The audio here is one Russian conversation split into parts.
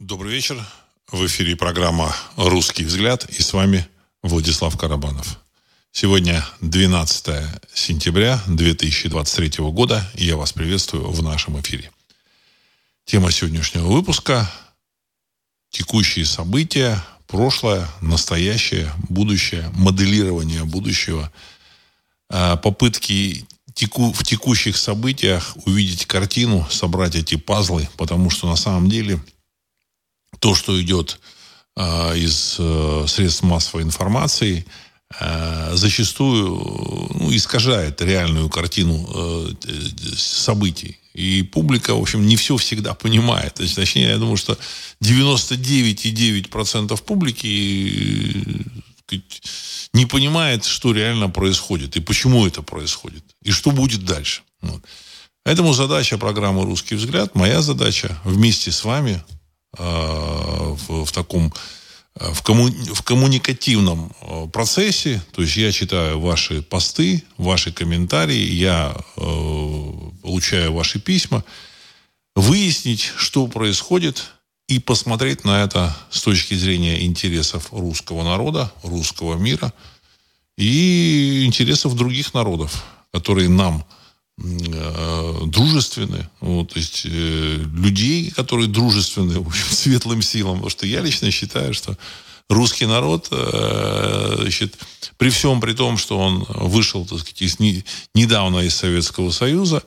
Добрый вечер. В эфире программа «Русский взгляд» и с вами Владислав Карабанов. Сегодня 12 сентября 2023 года, и я вас приветствую в нашем эфире. Тема сегодняшнего выпуска – текущие события, прошлое, настоящее, будущее, моделирование будущего, а, попытки в текущих событиях увидеть картину, собрать эти пазлы, потому что на самом деле то, что идет э, из э, средств массовой информации, э, зачастую ну, искажает реальную картину событий. И публика, в общем, не все всегда понимает. Точнее, я думаю, что 99,9% публики не понимает, что реально происходит и почему это происходит, и что будет дальше. Вот. Поэтому задача программы «Русский взгляд», моя задача вместе с вами в, в таком э, в, комму, в коммуникативном э, процессе, то есть я читаю ваши посты, ваши комментарии, я э, получаю ваши письма, выяснить, что происходит и посмотреть на это с точки зрения интересов русского народа, русского мира и интересов других народов, которые нам э, дружественны, вот, то есть э, людей, которые дружественны в общем, светлым силам, потому что я лично считаю, что русский народ, э, значит, при всем при том, что он вышел, так сказать, из, не, недавно из Советского Союза,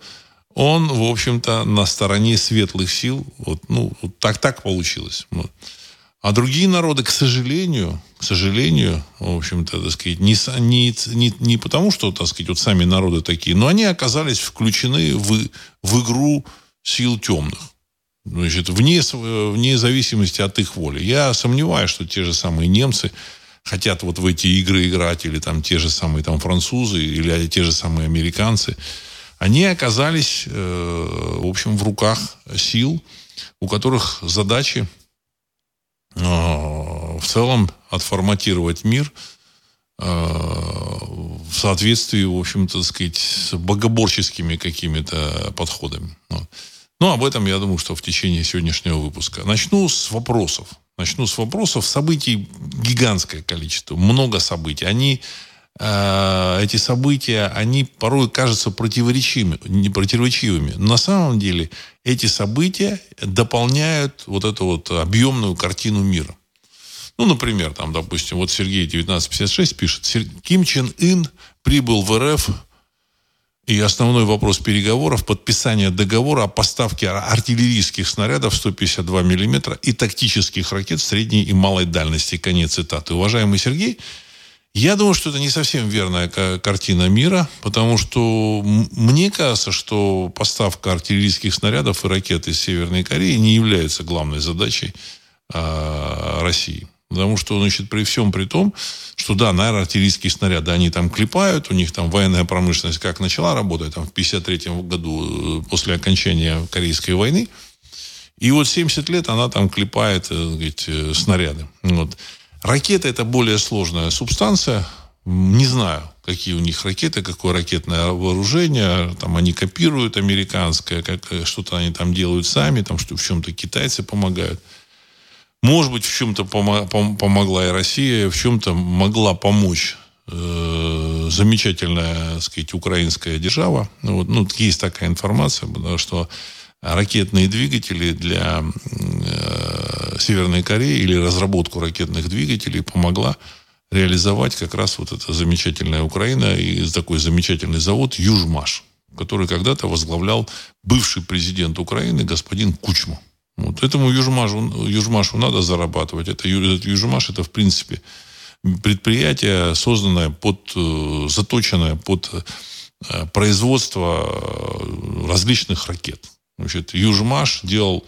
он, в общем-то, на стороне светлых сил. Вот, ну, вот так, так получилось. Вот. А другие народы, к сожалению, к сожалению, в общем-то, так сказать, не, не, не, не потому, что, так сказать, вот сами народы такие, но они оказались включены в, в игру сил темных. Значит, вне, вне зависимости от их воли. Я сомневаюсь, что те же самые немцы хотят вот в эти игры играть, или там те же самые там французы, или те же самые американцы они оказались, э, в общем, в руках сил, у которых задачи в целом отформатировать мир э, в соответствии, в общем-то, сказать, с богоборческими какими-то подходами. Ну, об этом, я думаю, что в течение сегодняшнего выпуска. Начну с вопросов. Начну с вопросов. Событий гигантское количество, много событий. Они Э, эти события, они порой кажутся противоречивыми, не противоречивыми. Но на самом деле эти события дополняют вот эту вот объемную картину мира. Ну, например, там, допустим, вот Сергей 1956 пишет, Ким Чен Ын прибыл в РФ, и основной вопрос переговоров – подписание договора о поставке артиллерийских снарядов 152 мм и тактических ракет средней и малой дальности. Конец цитаты. Уважаемый Сергей, я думаю, что это не совсем верная картина мира, потому что мне кажется, что поставка артиллерийских снарядов и ракет из Северной Кореи не является главной задачей э, России. Потому что, значит, при всем при том, что, да, наверное, артиллерийские снаряды, они там клепают, у них там военная промышленность как начала работать, там, в 53 году, э, после окончания Корейской войны, и вот 70 лет она там клепает, так э, сказать, э, снаряды. Вот. Ракета это более сложная субстанция. Не знаю, какие у них ракеты, какое ракетное вооружение. Там они копируют американское, как что-то они там делают сами, там что в чем-то китайцы помогают. Может быть, в чем-то помогла и Россия, в чем-то могла помочь э, замечательная, так сказать, украинская держава. Ну, вот, ну, есть такая информация, потому что ракетные двигатели для э, Северной Кореи или разработку ракетных двигателей помогла реализовать как раз вот эта замечательная Украина и такой замечательный завод Южмаш, который когда-то возглавлял бывший президент Украины господин Кучма. Вот этому Южмашу, Южмашу надо зарабатывать. Это, Южмаш это, в принципе, предприятие, созданное под, э, заточенное под э, производство различных ракет. Значит, Южмаш делал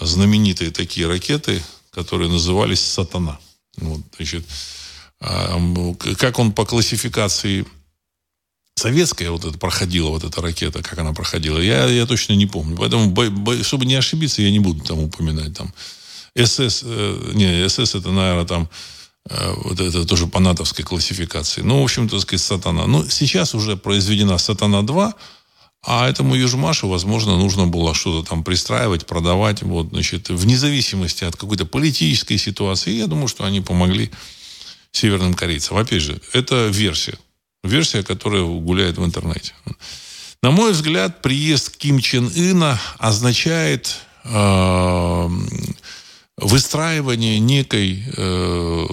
знаменитые такие ракеты, которые назывались «Сатана». Вот, значит, а, как он по классификации советская вот это проходила, вот эта ракета, как она проходила, я, я точно не помню. Поэтому, чтобы не ошибиться, я не буду там упоминать. Там, СС, э, не, СС это, наверное, там, э, вот это тоже по натовской классификации. Ну, в общем, так сказать, «Сатана». Ну, сейчас уже произведена «Сатана-2», А этому Южмашу, возможно, нужно было что-то там пристраивать, продавать. Вот, значит, вне зависимости от какой-то политической ситуации. Я думаю, что они помогли северным корейцам. Опять же, это версия. Версия, которая гуляет в интернете. На мой взгляд, приезд Ким Чен Ына означает э, выстраивание некой, э,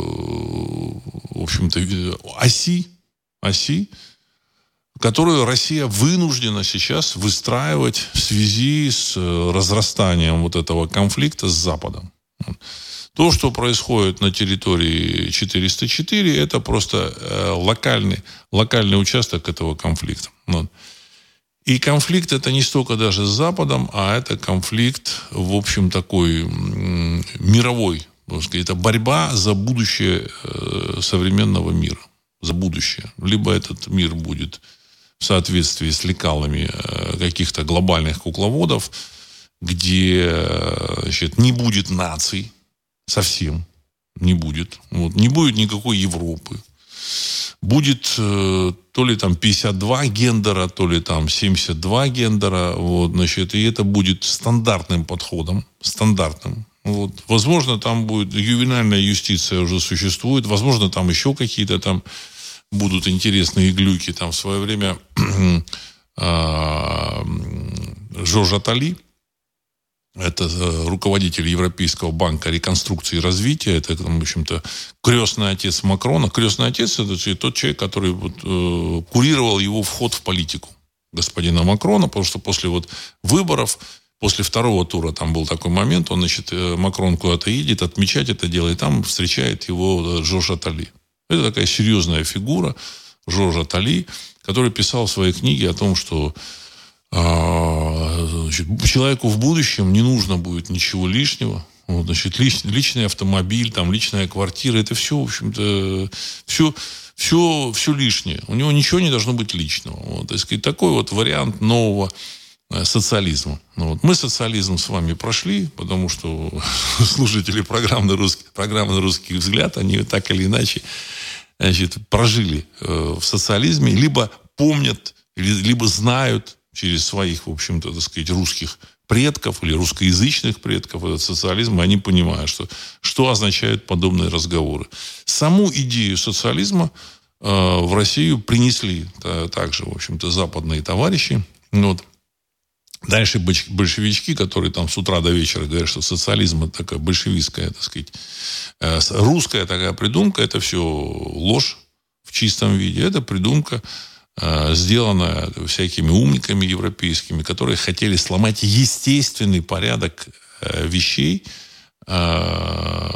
в общем-то, оси, оси, которую Россия вынуждена сейчас выстраивать в связи с э, разрастанием вот этого конфликта с Западом. То, что происходит на территории 404, это просто э, локальный, локальный участок этого конфликта. И конфликт это не столько даже с Западом, а это конфликт, в общем, такой мировой. Это борьба за будущее э, современного мира. За будущее. Либо этот мир будет соответствии с лекалами э, каких-то глобальных кукловодов, где значит, не будет наций совсем. Не будет. Вот. Не будет никакой Европы будет э, то ли там 52 гендера, то ли там 72 гендера, вот, значит, и это будет стандартным подходом, стандартным. Вот. Возможно, там будет ювенальная юстиция уже существует, возможно, там еще какие-то там будут интересные глюки. Там в свое время а, Жорж Атали, это э, руководитель Европейского банка реконструкции и развития. Это, в общем-то, крестный отец Макрона. Крестный отец – это тот человек, который вот, э, курировал его вход в политику господина Макрона, потому что после вот выборов, после второго тура там был такой момент, он, значит, э, Макрон куда-то едет, отмечать это дело, и там встречает его э, Жорж Атали. Это такая серьезная фигура Жорж Атали, который писал в своей книге о том, что а, значит, человеку в будущем не нужно будет ничего лишнего. Вот, значит, лич, личный автомобиль, там, личная квартира, это все, в общем-то, все, все, все лишнее. У него ничего не должно быть личного. Вот, так сказать, такой вот вариант нового социализма. Ну, вот. Мы социализм с вами прошли, потому что слушатели программы русский, программы русский взгляд, они так или иначе значит, прожили э, в социализме, либо помнят, либо знают через своих, в общем-то, так сказать, русских предков или русскоязычных предков этот социализм, они понимают, что, что означают подобные разговоры. Саму идею социализма э, в Россию принесли э, также, в общем-то, западные товарищи. Вот. Дальше большевички, которые там с утра до вечера говорят, что социализм это такая большевистская, так сказать, э, русская такая придумка, это все ложь в чистом виде. Это придумка Э, сделано всякими умниками европейскими, которые хотели сломать естественный порядок э, вещей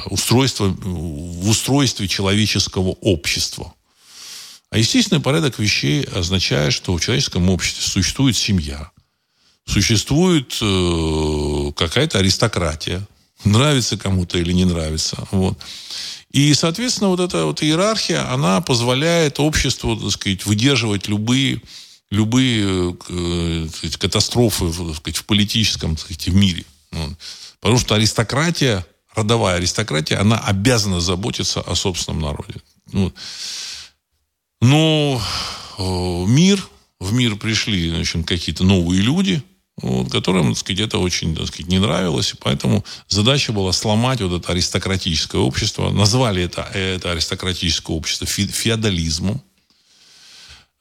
устройство, в устройстве человеческого общества. А естественный порядок вещей означает, что в человеческом обществе существует семья, существует какая-то аристократия, нравится кому-то или не нравится. Вот. И, соответственно, вот эта вот иерархия, она позволяет обществу, так сказать, выдерживать любые, любые э, сказать, катастрофы так сказать, в политическом так сказать, в мире. Вот. Потому что аристократия, родовая аристократия, она обязана заботиться о собственном народе. Вот. Но э, мир, в мир пришли значит, какие-то новые люди – вот, которым, так сказать, это очень, так сказать, не нравилось. И поэтому задача была сломать вот это аристократическое общество. Назвали это, это аристократическое общество фе, феодализмом.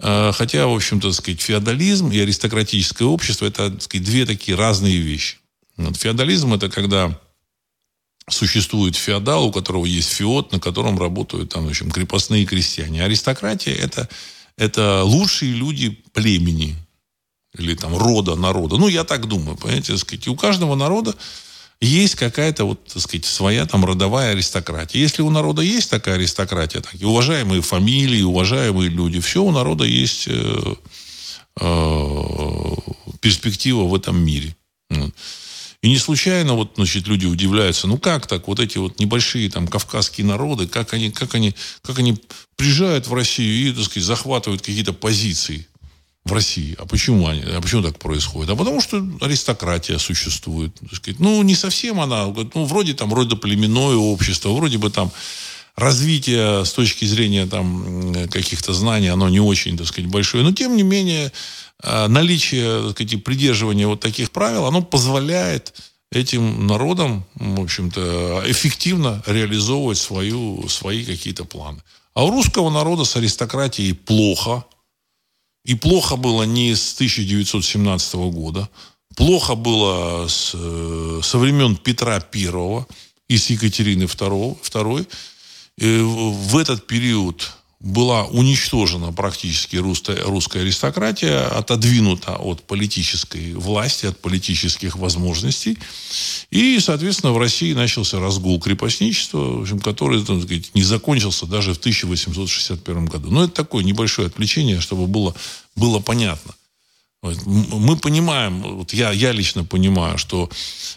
А, хотя, в общем-то, сказать, феодализм и аристократическое общество – это, так сказать, две такие разные вещи. Вот, феодализм – это когда существует феодал, у которого есть феод, на котором работают там, в общем, крепостные крестьяне. Аристократия – это, это лучшие люди племени, или там рода, народа. Ну, я так думаю, понимаете, так сказать, у каждого народа есть какая-то вот, так сказать, своя там родовая аристократия. Если у народа есть такая аристократия, так, и уважаемые фамилии, уважаемые люди, все у народа есть э, э, перспектива в этом мире. И не случайно вот, значит, люди удивляются, ну как так, вот эти вот небольшие там кавказские народы, как они, как они, как они приезжают в Россию и, так сказать, захватывают какие-то позиции в России. А почему, они, а почему так происходит? А потому что аристократия существует. Ну, не совсем она. Ну, вроде там родоплеменное общество, вроде бы там развитие с точки зрения там, каких-то знаний, оно не очень, так сказать, большое. Но, тем не менее, наличие, так сказать, придерживания вот таких правил, оно позволяет этим народам, в общем-то, эффективно реализовывать свою, свои какие-то планы. А у русского народа с аристократией плохо. И плохо было не с 1917 года. Плохо было с, э, со времен Петра I и с Екатерины II. II. И в этот период была уничтожена практически русская, русская аристократия, отодвинута от политической власти, от политических возможностей. И, соответственно, в России начался разгул крепостничества, в общем, который так сказать, не закончился даже в 1861 году. Но это такое небольшое отвлечение, чтобы было, было понятно. Мы понимаем, вот я, я лично понимаю, что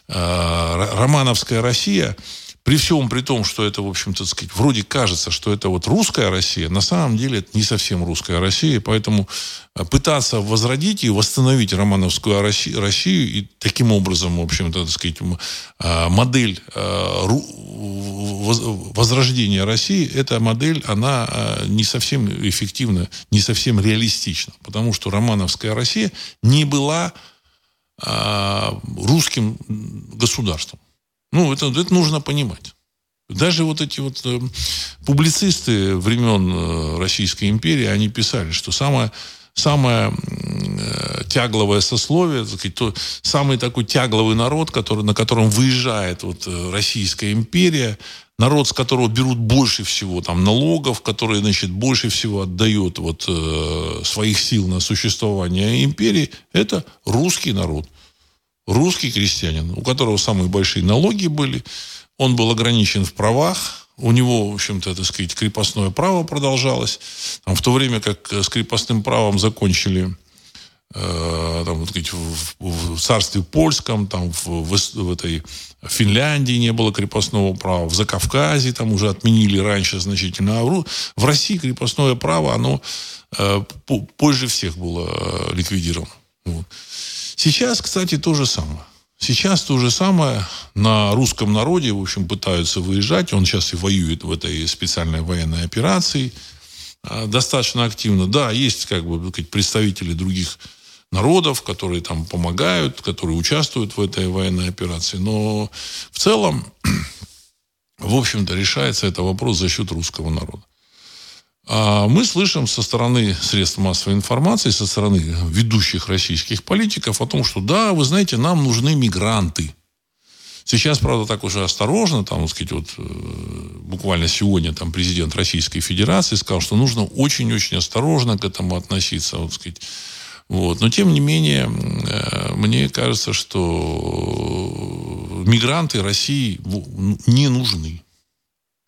э, романовская Россия при всем при том, что это, в общем-то, сказать, вроде кажется, что это вот русская Россия, на самом деле это не совсем русская Россия, поэтому э, пытаться возродить и восстановить романовскую Россию и таким образом, в общем-то, так сказать, э, модель э, возрождения России, эта модель, она не совсем эффективна, не совсем реалистична, потому что романовская Россия не была русским государством. Ну, это, это нужно понимать. Даже вот эти вот э, публицисты времен э, Российской империи, они писали, что самое, самое э, тягловое сословие, так сказать, то, самый такой тягловый народ, который, на котором выезжает вот, э, Российская империя, народ, с которого берут больше всего там, налогов, который значит, больше всего отдает вот, э, своих сил на существование империи, это русский народ – русский крестьянин, у которого самые большие налоги были, он был ограничен в правах, у него, в общем-то, так сказать, крепостное право продолжалось. Там, в то время как с крепостным правом закончили э, там, вот, сказать, в, в царстве польском, там, в, в, в этой Финляндии не было крепостного права, в Закавказье там уже отменили раньше значительно, а в, в России крепостное право, оно э, позже всех было э, ликвидировано. Вот. Сейчас, кстати, то же самое. Сейчас то же самое на русском народе, в общем, пытаются выезжать. Он сейчас и воюет в этой специальной военной операции а, достаточно активно. Да, есть как бы представители других народов, которые там помогают, которые участвуют в этой военной операции. Но в целом, в общем-то, решается этот вопрос за счет русского народа. А мы слышим со стороны средств массовой информации, со стороны ведущих российских политиков о том, что да, вы знаете, нам нужны мигранты. Сейчас, правда, так уже осторожно, там, так сказать, вот э, буквально сегодня там президент Российской Федерации сказал, что нужно очень-очень осторожно к этому относиться, вот, сказать. Вот. Но, тем не менее, э, мне кажется, что мигранты России не нужны.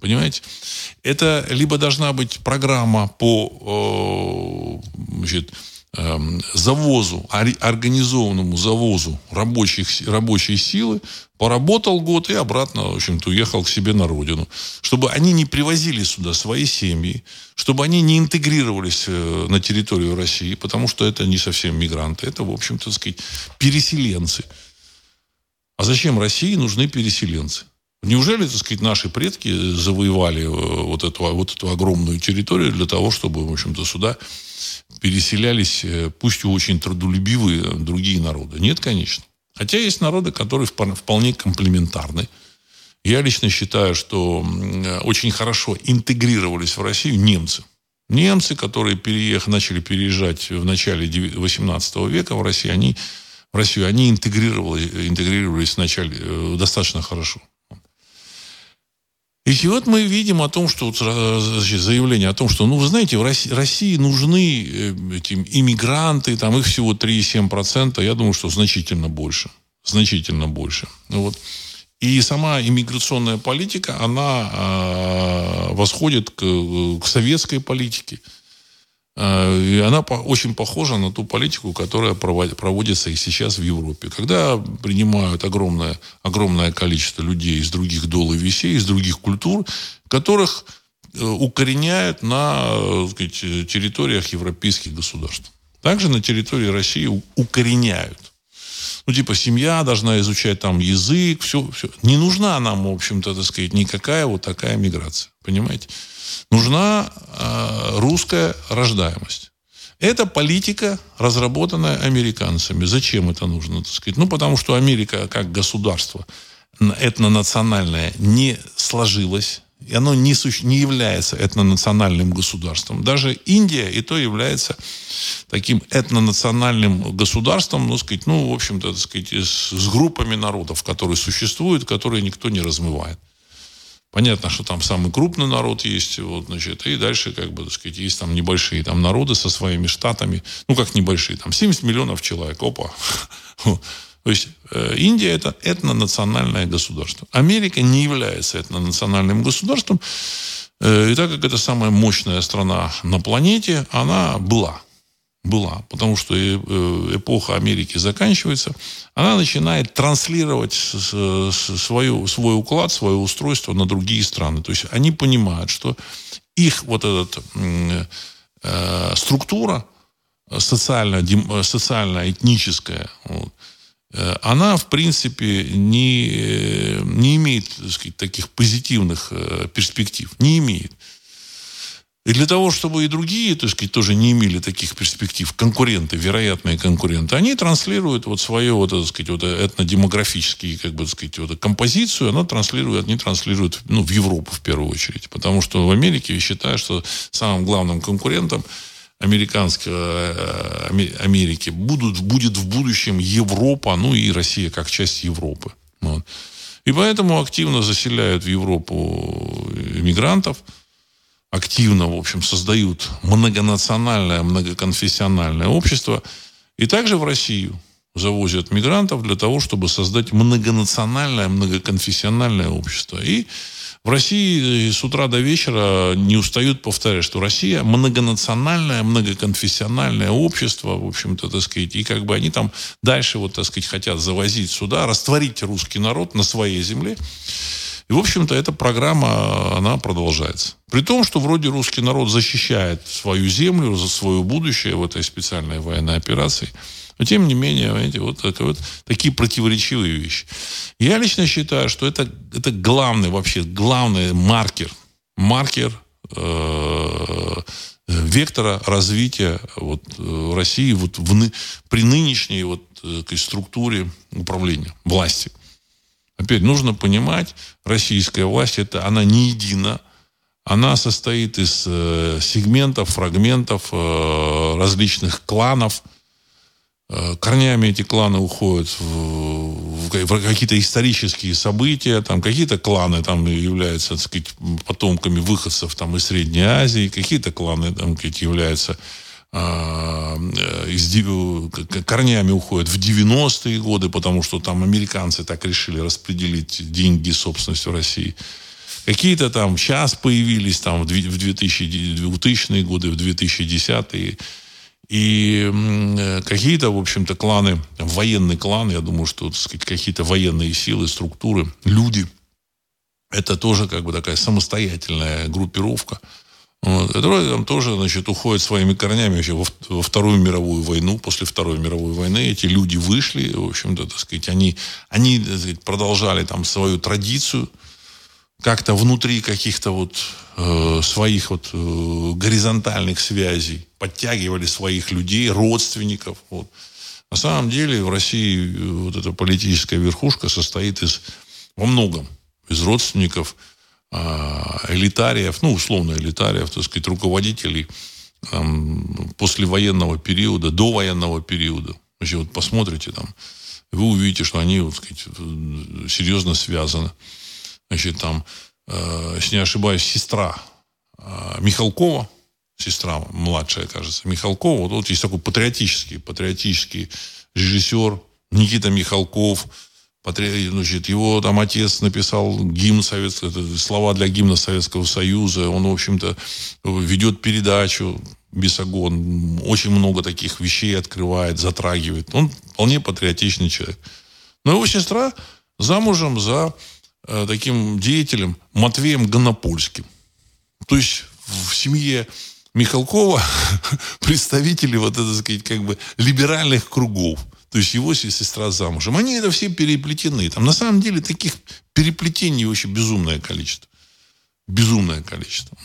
Понимаете? Это либо должна быть программа по э, значит, эм, завозу, организованному завозу рабочих, рабочей силы, поработал год и обратно, в общем-то, уехал к себе на родину. Чтобы они не привозили сюда свои семьи, чтобы они не интегрировались э, на территорию России, потому что это не совсем мигранты, это, в общем-то, сказать, переселенцы. А зачем России нужны переселенцы? Неужели, так сказать, наши предки завоевали э, вот эту, вот эту огромную территорию для того, чтобы, в общем-то, сюда переселялись, э, пусть и очень трудолюбивые другие народы? Нет, конечно. Хотя есть народы, которые вполне комплементарны. Я лично считаю, что очень хорошо интегрировались в Россию немцы. Немцы, которые переех, начали переезжать в начале 18 века в Россию, они, в Россию, они интегрировались, интегрировались вначале э, достаточно хорошо. И вот мы видим о том, что значит, заявление о том, что, ну, вы знаете, в России, России нужны э, эти иммигранты, там их всего 3,7%, я думаю, что значительно больше. Значительно больше. Ну вот. И сама иммиграционная политика, она э, восходит к, к советской политике. А, и она очень похожа на ту политику, которая проводится и сейчас в Европе. Когда принимают огромное, огромное количество людей из других дол и весей, из других культур, которых э, укореняют на э, сказать, территориях европейских государств. Также на территории России укореняют. Ну, типа, семья должна изучать там язык, все, все. Не нужна нам, в общем-то, так сказать, никакая вот такая миграция. Понимаете? Нужна э, русская рождаемость. Это политика, разработанная американцами. Зачем это нужно, так сказать? Ну, потому что Америка как государство этнонациональное не сложилось и оно не, суще... не является этнонациональным государством. Даже Индия и то является таким этнонациональным государством, ну, сказать, ну, в общем-то, сказать, с, с группами народов, которые существуют, которые никто не размывает. Понятно, что там самый крупный народ есть, вот, значит, и дальше, как бы, так сказать, есть там небольшие там народы со своими штатами, ну, как небольшие, там 70 миллионов человек, опа. То есть Индия это этнонациональное государство. Америка не является этнонациональным государством. Э, и так как это самая мощная страна на планете, она была. Была. Потому что э, эпоха Америки заканчивается. Она начинает транслировать свою, свой уклад, свое устройство на другие страны. То есть они понимают, что их вот эта э, структура социально-этническая, вот, Э, она, в принципе, не, э, не имеет так сказать, таких позитивных э, перспектив. Не имеет. И для того, чтобы и другие, так сказать, тоже не имели таких перспектив, конкуренты, вероятные конкуренты, они транслируют вот свою, вот, так сказать, вот этнодемографические, как бы, так сказать, вот композицию, она транслирует, они транслируют, ну, в Европу в первую очередь. Потому что в Америке считают, что самым главным конкурентом американской э, Америки будут, будет в будущем Европа, ну и Россия как часть Европы. Вот. И поэтому активно заселяют в Европу иммигрантов, активно, в общем, создают многонациональное, многоконфессиональное общество. И также в Россию завозят мигрантов для того, чтобы создать многонациональное, многоконфессиональное общество. И в России с утра до вечера не устают повторять, что Россия многонациональное, многоконфессиональное общество, в общем-то, так сказать, и как бы они там дальше, вот, так сказать, хотят завозить сюда, растворить русский народ на своей земле. И, в общем-то, эта программа, она продолжается. При том, что вроде русский народ защищает свою землю, за свое будущее в этой специальной военной операции – но тем не менее, понимаете, вот, это, вот такие противоречивые вещи. Я лично считаю, что это, это главный вообще, главный маркер, маркер э, вектора развития вот, э, России вот в, при нынешней вот, э, структуре управления, власти. Опять нужно понимать, российская власть, это, она не едина, она состоит из э, сегментов, фрагментов, э, различных кланов – корнями эти кланы уходят в, в какие-то исторические события, там какие-то кланы там являются, так сказать, потомками выходцев там из Средней Азии, какие-то кланы там сказать, являются а, э, из, корнями уходят в 90-е годы, потому что там американцы так решили распределить деньги собственности в России. Какие-то там сейчас появились там в 2000, 2000-е годы, в 2010-е и э, какие-то, в общем-то, кланы, военные кланы, я думаю, что, сказать, какие-то военные силы, структуры, люди, это тоже как бы такая самостоятельная группировка, вот, которая там тоже, значит, уходит своими корнями вообще во, во Вторую мировую войну. После Второй мировой войны эти люди вышли, в общем-то, так сказать, они, они так сказать, продолжали там свою традицию, как-то внутри каких-то вот э, своих вот э, горизонтальных связей подтягивали своих людей, родственников. Вот. На самом деле в России э, вот эта политическая верхушка состоит из во многом из родственников э, элитариев, ну условно элитариев, так сказать, руководителей там, послевоенного периода, до военного периода. Значит, вот посмотрите там, вы увидите, что они, вот, сказать, серьезно связаны значит, там, э, если не ошибаюсь, сестра э, Михалкова, сестра младшая, кажется, Михалкова, вот, вот есть такой патриотический, патриотический режиссер Никита Михалков, патри... значит, его там отец написал гимн советского, слова для гимна Советского Союза, он, в общем-то, ведет передачу Бесогон, очень много таких вещей открывает, затрагивает. Он вполне патриотичный человек. Но его сестра замужем за таким деятелем Матвеем Гонопольским. То есть в семье Михалкова представители вот это, сказать, как бы либеральных кругов. То есть его сестра замужем. Они это все переплетены. Там на самом деле таких переплетений очень безумное количество. Безумное количество.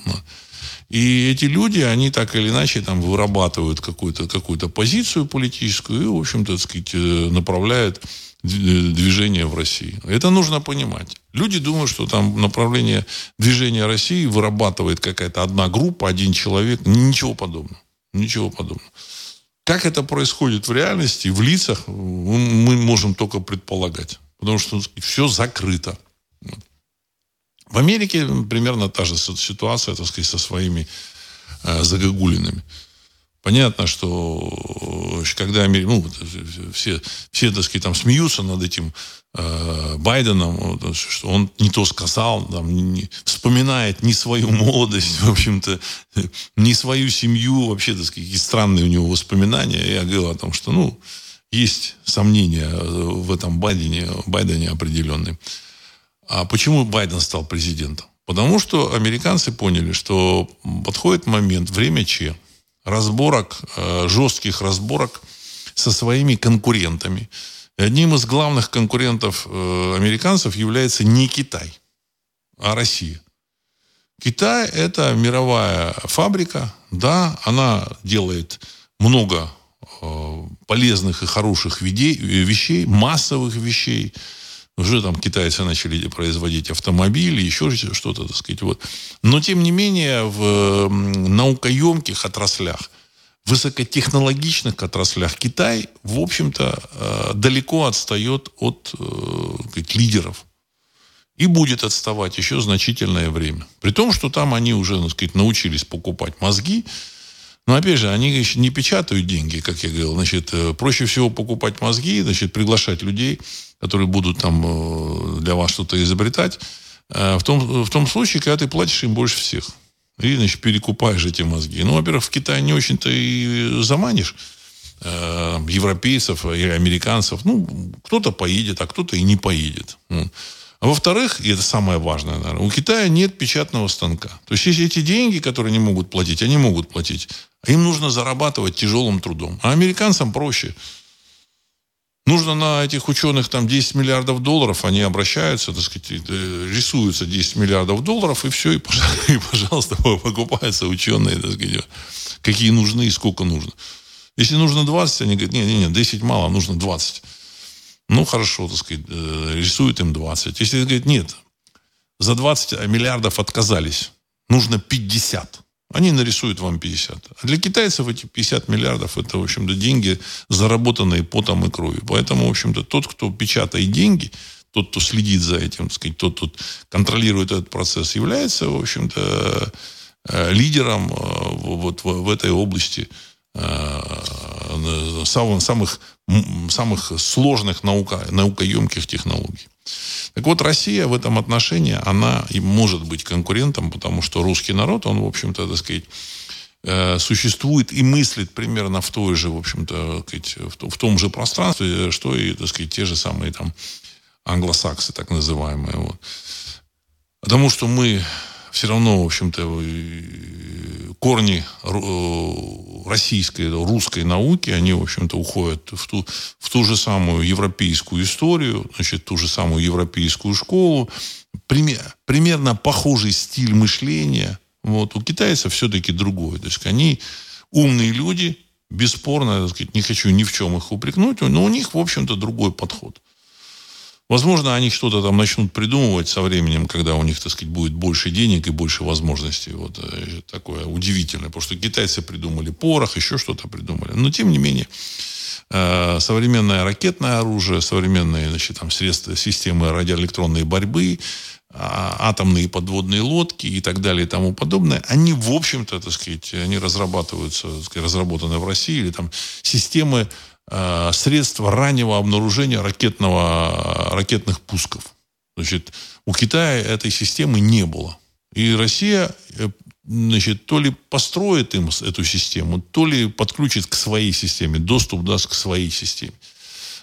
И эти люди, они так или иначе там вырабатывают какую-то какую позицию политическую и, в общем-то, сказать, э, направляют движение в России. Это нужно понимать. Люди думают, что там направление движения России вырабатывает какая-то одна группа, один человек. Ничего подобного. Ничего подобного. Как это происходит в реальности, в лицах, мы можем только предполагать. Потому что все закрыто. В Америке примерно та же ситуация, так сказать, со своими э, загогулинами. Понятно, что э, когда ну, все, все, так сказать, там смеются над этим э, Байденом, что он не то сказал, там, не, вспоминает не свою молодость, в общем-то, не свою семью, вообще, так сказать, какие странные у него воспоминания. Я говорил о том, что, ну, есть сомнения в этом Байдене, Байдене определенные. А почему Байден стал президентом? Потому что американцы поняли, что подходит момент, время Че, разборок, э, жестких разборок со своими конкурентами. И одним из главных конкурентов э, американцев является не Китай, а Россия. Китай – это мировая фабрика, да, она делает много э, полезных и хороших вещей, массовых вещей, уже там китайцы начали производить автомобили, еще что-то, так сказать. Вот. Но, тем не менее, в наукоемких отраслях, высокотехнологичных отраслях Китай, в общем-то, э, далеко отстает от сказать, э, лидеров. И будет отставать еще значительное время. При том, что там они уже, так сказать, научились покупать мозги, но опять же, они еще не печатают деньги, как я говорил. Значит, э, проще всего покупать мозги, значит, приглашать людей, которые будут там э, для вас что-то изобретать, э, в том, в том случае, когда ты платишь им больше всех. И, значит, перекупаешь эти мозги. Ну, во-первых, в Китае не очень-то и заманишь европейцев и американцев. Ну, кто-то поедет, а кто-то и не поедет. А во-вторых, и это самое важное, наверное, у Китая нет печатного станка. То есть если эти деньги, которые не могут платить, они могут платить. Им нужно зарабатывать тяжелым трудом. А американцам проще. Нужно на этих ученых там 10 миллиардов долларов, они обращаются, так сказать, э, рисуются 10 миллиардов долларов, и все, и, пожалуйста, и, пожалуйста покупаются ученые, так сказать, какие нужны и сколько нужно. Если нужно 20, они говорят, нет, нет, нет, 10 мало, нужно 20. Ну, хорошо, так сказать, э, рисуют им 20. Если говорит, нет, за 20 миллиардов отказались, нужно 50. Они нарисуют вам 50. А для китайцев эти 50 миллиардов это, в общем-то, деньги, заработанные потом и кровью. Поэтому, в общем-то, тот, кто печатает деньги, тот, кто следит за этим, так сказать, тот, кто контролирует этот процесс, является, в общем-то, э, лидером э, вот в этой области самых, самых, сложных наука, наукоемких технологий. Так вот, Россия в этом отношении, она и может быть конкурентом, потому что русский народ, он, в общем-то, так сказать, э, существует и мыслит примерно в той же, в общем-то, в том же пространстве, что и, так сказать, те же самые там англосаксы, так называемые. Вот. Потому что мы все равно, в общем-то, корни э, российской, русской науки, они, в общем-то, уходят в ту, в ту же самую европейскую историю, значит, ту же самую европейскую школу. Пример, примерно похожий стиль мышления. Вот. У китайцев все-таки другой. То есть они умные люди, бесспорно, так сказать, не хочу ни в чем их упрекнуть, но у них, в общем-то, другой подход. Возможно, они что-то там начнут придумывать со временем, когда у них, так сказать, будет больше денег и больше возможностей. Вот э, такое удивительное. Потому что китайцы придумали порох, еще что-то придумали. Но, тем не менее, э, современное ракетное оружие, современные значит, там, средства, системы радиоэлектронной борьбы, а, атомные подводные лодки и так далее и тому подобное, они, в общем-то, так сказать, они разрабатываются, так сказать, разработаны в России, или там системы Э, средства раннего обнаружения ракетного, ракетных пусков. Значит, у Китая этой системы не было. И Россия э, значит, то ли построит им эту систему, то ли подключит к своей системе, доступ даст к своей системе.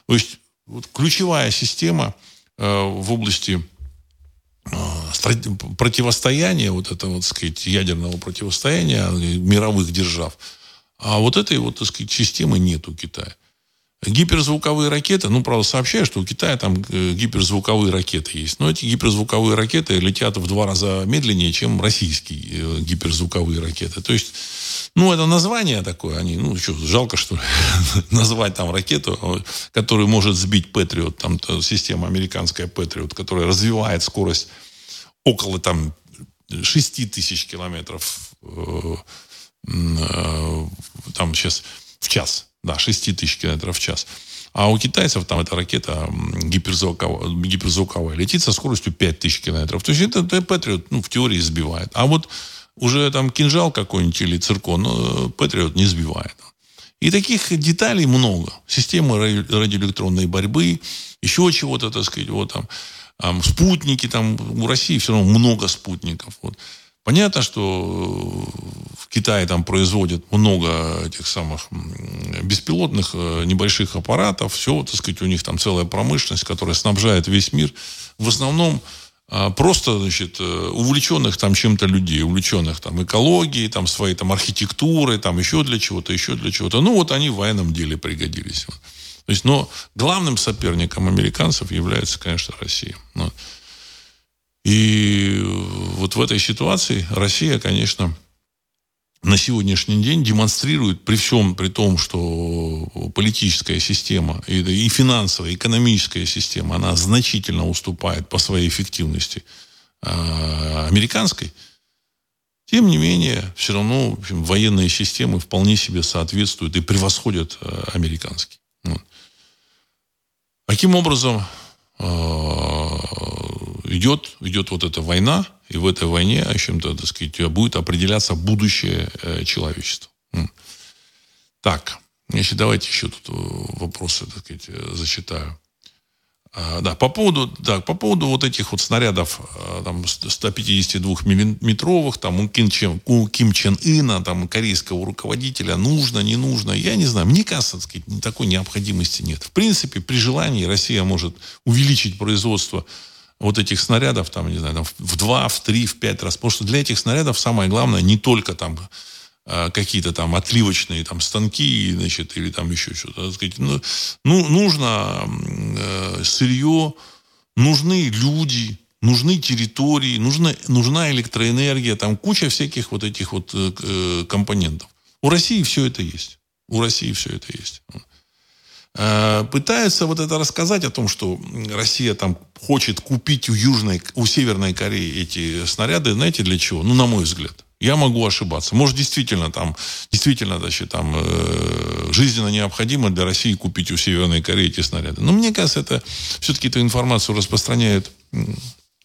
То есть вот, ключевая система э, в области э, противостояния, вот этого, вот, сказать, ядерного противостояния мировых держав, а вот этой вот, так сказать, системы нет у Китая. Гиперзвуковые ракеты, ну, правда, сообщаю, что у Китая там э, гиперзвуковые ракеты есть. Но эти гиперзвуковые ракеты летят в два раза медленнее, чем российские э, гиперзвуковые ракеты. То есть, ну, это название такое, они, ну, что, жалко, что назвать там ракету, которая может сбить Патриот, там система американская Патриот, которая развивает скорость около там 6 тысяч километров э, там сейчас в час да, 6 тысяч километров в час. А у китайцев там эта ракета гиперзвуковая, гиперзвуковая летит со скоростью 5 тысяч километров. То есть это, это Патриот ну, в теории сбивает. А вот уже там кинжал какой-нибудь или циркон э, Патриот не сбивает. И таких деталей много. Системы радиоэлектронной борьбы, еще чего-то, так сказать, вот там, там спутники, там у России все равно много спутников. Вот. Понятно, что в Китае там производят много этих самых беспилотных э, небольших аппаратов. Все, так сказать, у них там целая промышленность, которая снабжает весь мир. В основном а, просто, значит, э, увлеченных там чем-то людей, увлеченных там экологией, там своей там архитектурой, там еще для чего-то, еще для чего-то. Ну, вот они в военном деле пригодились. То есть, но главным соперником американцев является, конечно, Россия. И вот в этой ситуации Россия, конечно, на сегодняшний день демонстрирует при всем, при том, что политическая система и, и финансовая, экономическая система, она значительно уступает по своей эффективности э, американской, тем не менее, все равно в общем, военные системы вполне себе соответствуют и превосходят э, американские. Вот. Таким образом, э, идет, идет вот эта война, и в этой войне, о чем-то, так сказать, будет определяться будущее э, человечества. Так, значит, давайте еще тут э, вопросы, так сказать, э, зачитаю. А, да, по поводу, да, по поводу вот этих вот снарядов там, 152-миллиметровых, там, у Ким, Чен, у Ким Чен Ына, там, корейского руководителя, нужно, не нужно, я не знаю. Мне кажется, так сказать, такой необходимости нет. В принципе, при желании Россия может увеличить производство вот этих снарядов, там, не знаю, там, в два, в три, в пять раз. Потому что для этих снарядов самое главное не только там э, какие-то там отливочные там станки, значит, или там еще что-то. Ну, ну, нужно э, сырье, нужны люди, нужны территории, нужна, нужна электроэнергия, там куча всяких вот этих вот э компонентов. У России все это есть. У России все это есть. Э, пытаются вот это рассказать о том, что Россия там хочет купить у Южной, у Северной Кореи эти снаряды, знаете, для чего? Ну, на мой взгляд. Я могу ошибаться. Может, действительно там, действительно, значит, там э, жизненно необходимо для России купить у Северной Кореи эти снаряды. Но мне кажется, это все-таки эту информацию распространяют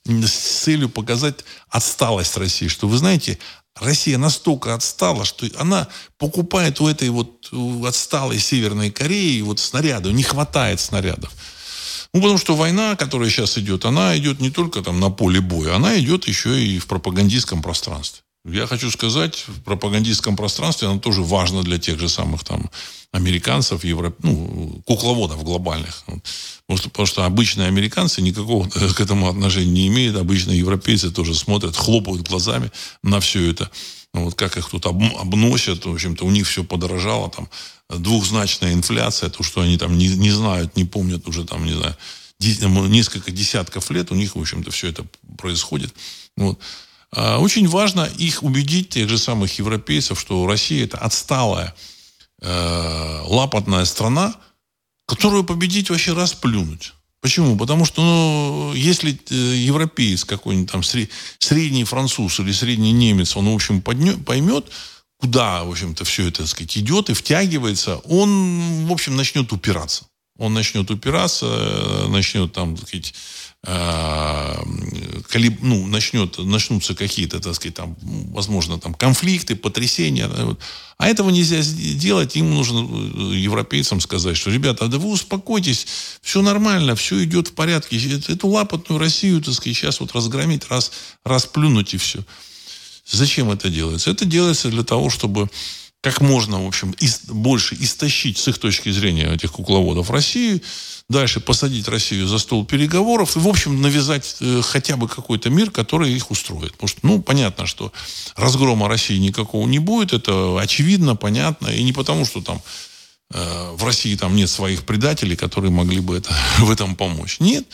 с целью показать отсталость России, что вы знаете, Россия настолько отстала, что она покупает у этой вот отсталой Северной Кореи вот снаряды, не хватает снарядов. Ну, потому что война, которая сейчас идет, она идет не только там на поле боя, она идет еще и в пропагандистском пространстве. Я хочу сказать, в пропагандистском пространстве она тоже важна для тех же самых там американцев, евро... ну, кукловодов глобальных. Потому что, потому что обычные американцы никакого к этому отношения не имеют. Обычные европейцы тоже смотрят, хлопают глазами на все это. Ну, вот как их тут обносят, в общем-то, у них все подорожало, там, двухзначная инфляция, то, что они там не, не знают, не помнят уже, там, не знаю, несколько десятков лет у них, в общем-то, все это происходит. Вот. А, очень важно их убедить, тех же самых европейцев, что Россия это отсталая, э, лапотная страна, которую победить вообще расплюнуть. Почему? Потому что, ну, если э, европеец какой-нибудь там средний француз или средний немец, он, в общем, поднё, поймет, куда, в общем-то, все это, так сказать, идет и втягивается, он, в общем, начнет упираться. Он начнет упираться, э, начнет там, так сказать, Э, ну, начнет, начнутся какие-то, так сказать, там, возможно, там, конфликты, потрясения. А этого нельзя сделать. Им нужно э, европейцам сказать, что, ребята, да вы успокойтесь, все нормально, все идет в порядке. Эту лапотную Россию, так сказать, сейчас вот разгромить, раз, расплюнуть и все. Зачем это делается? Это делается для того, чтобы как можно, в общем, больше истощить с их точки зрения этих кукловодов России, дальше посадить Россию за стол переговоров и, в общем, навязать э, хотя бы какой-то мир, который их устроит. Потому что, ну, понятно, что разгрома России никакого не будет, это очевидно, понятно, и не потому, что там э, в России там нет своих предателей, которые могли бы это, в этом помочь. Нет.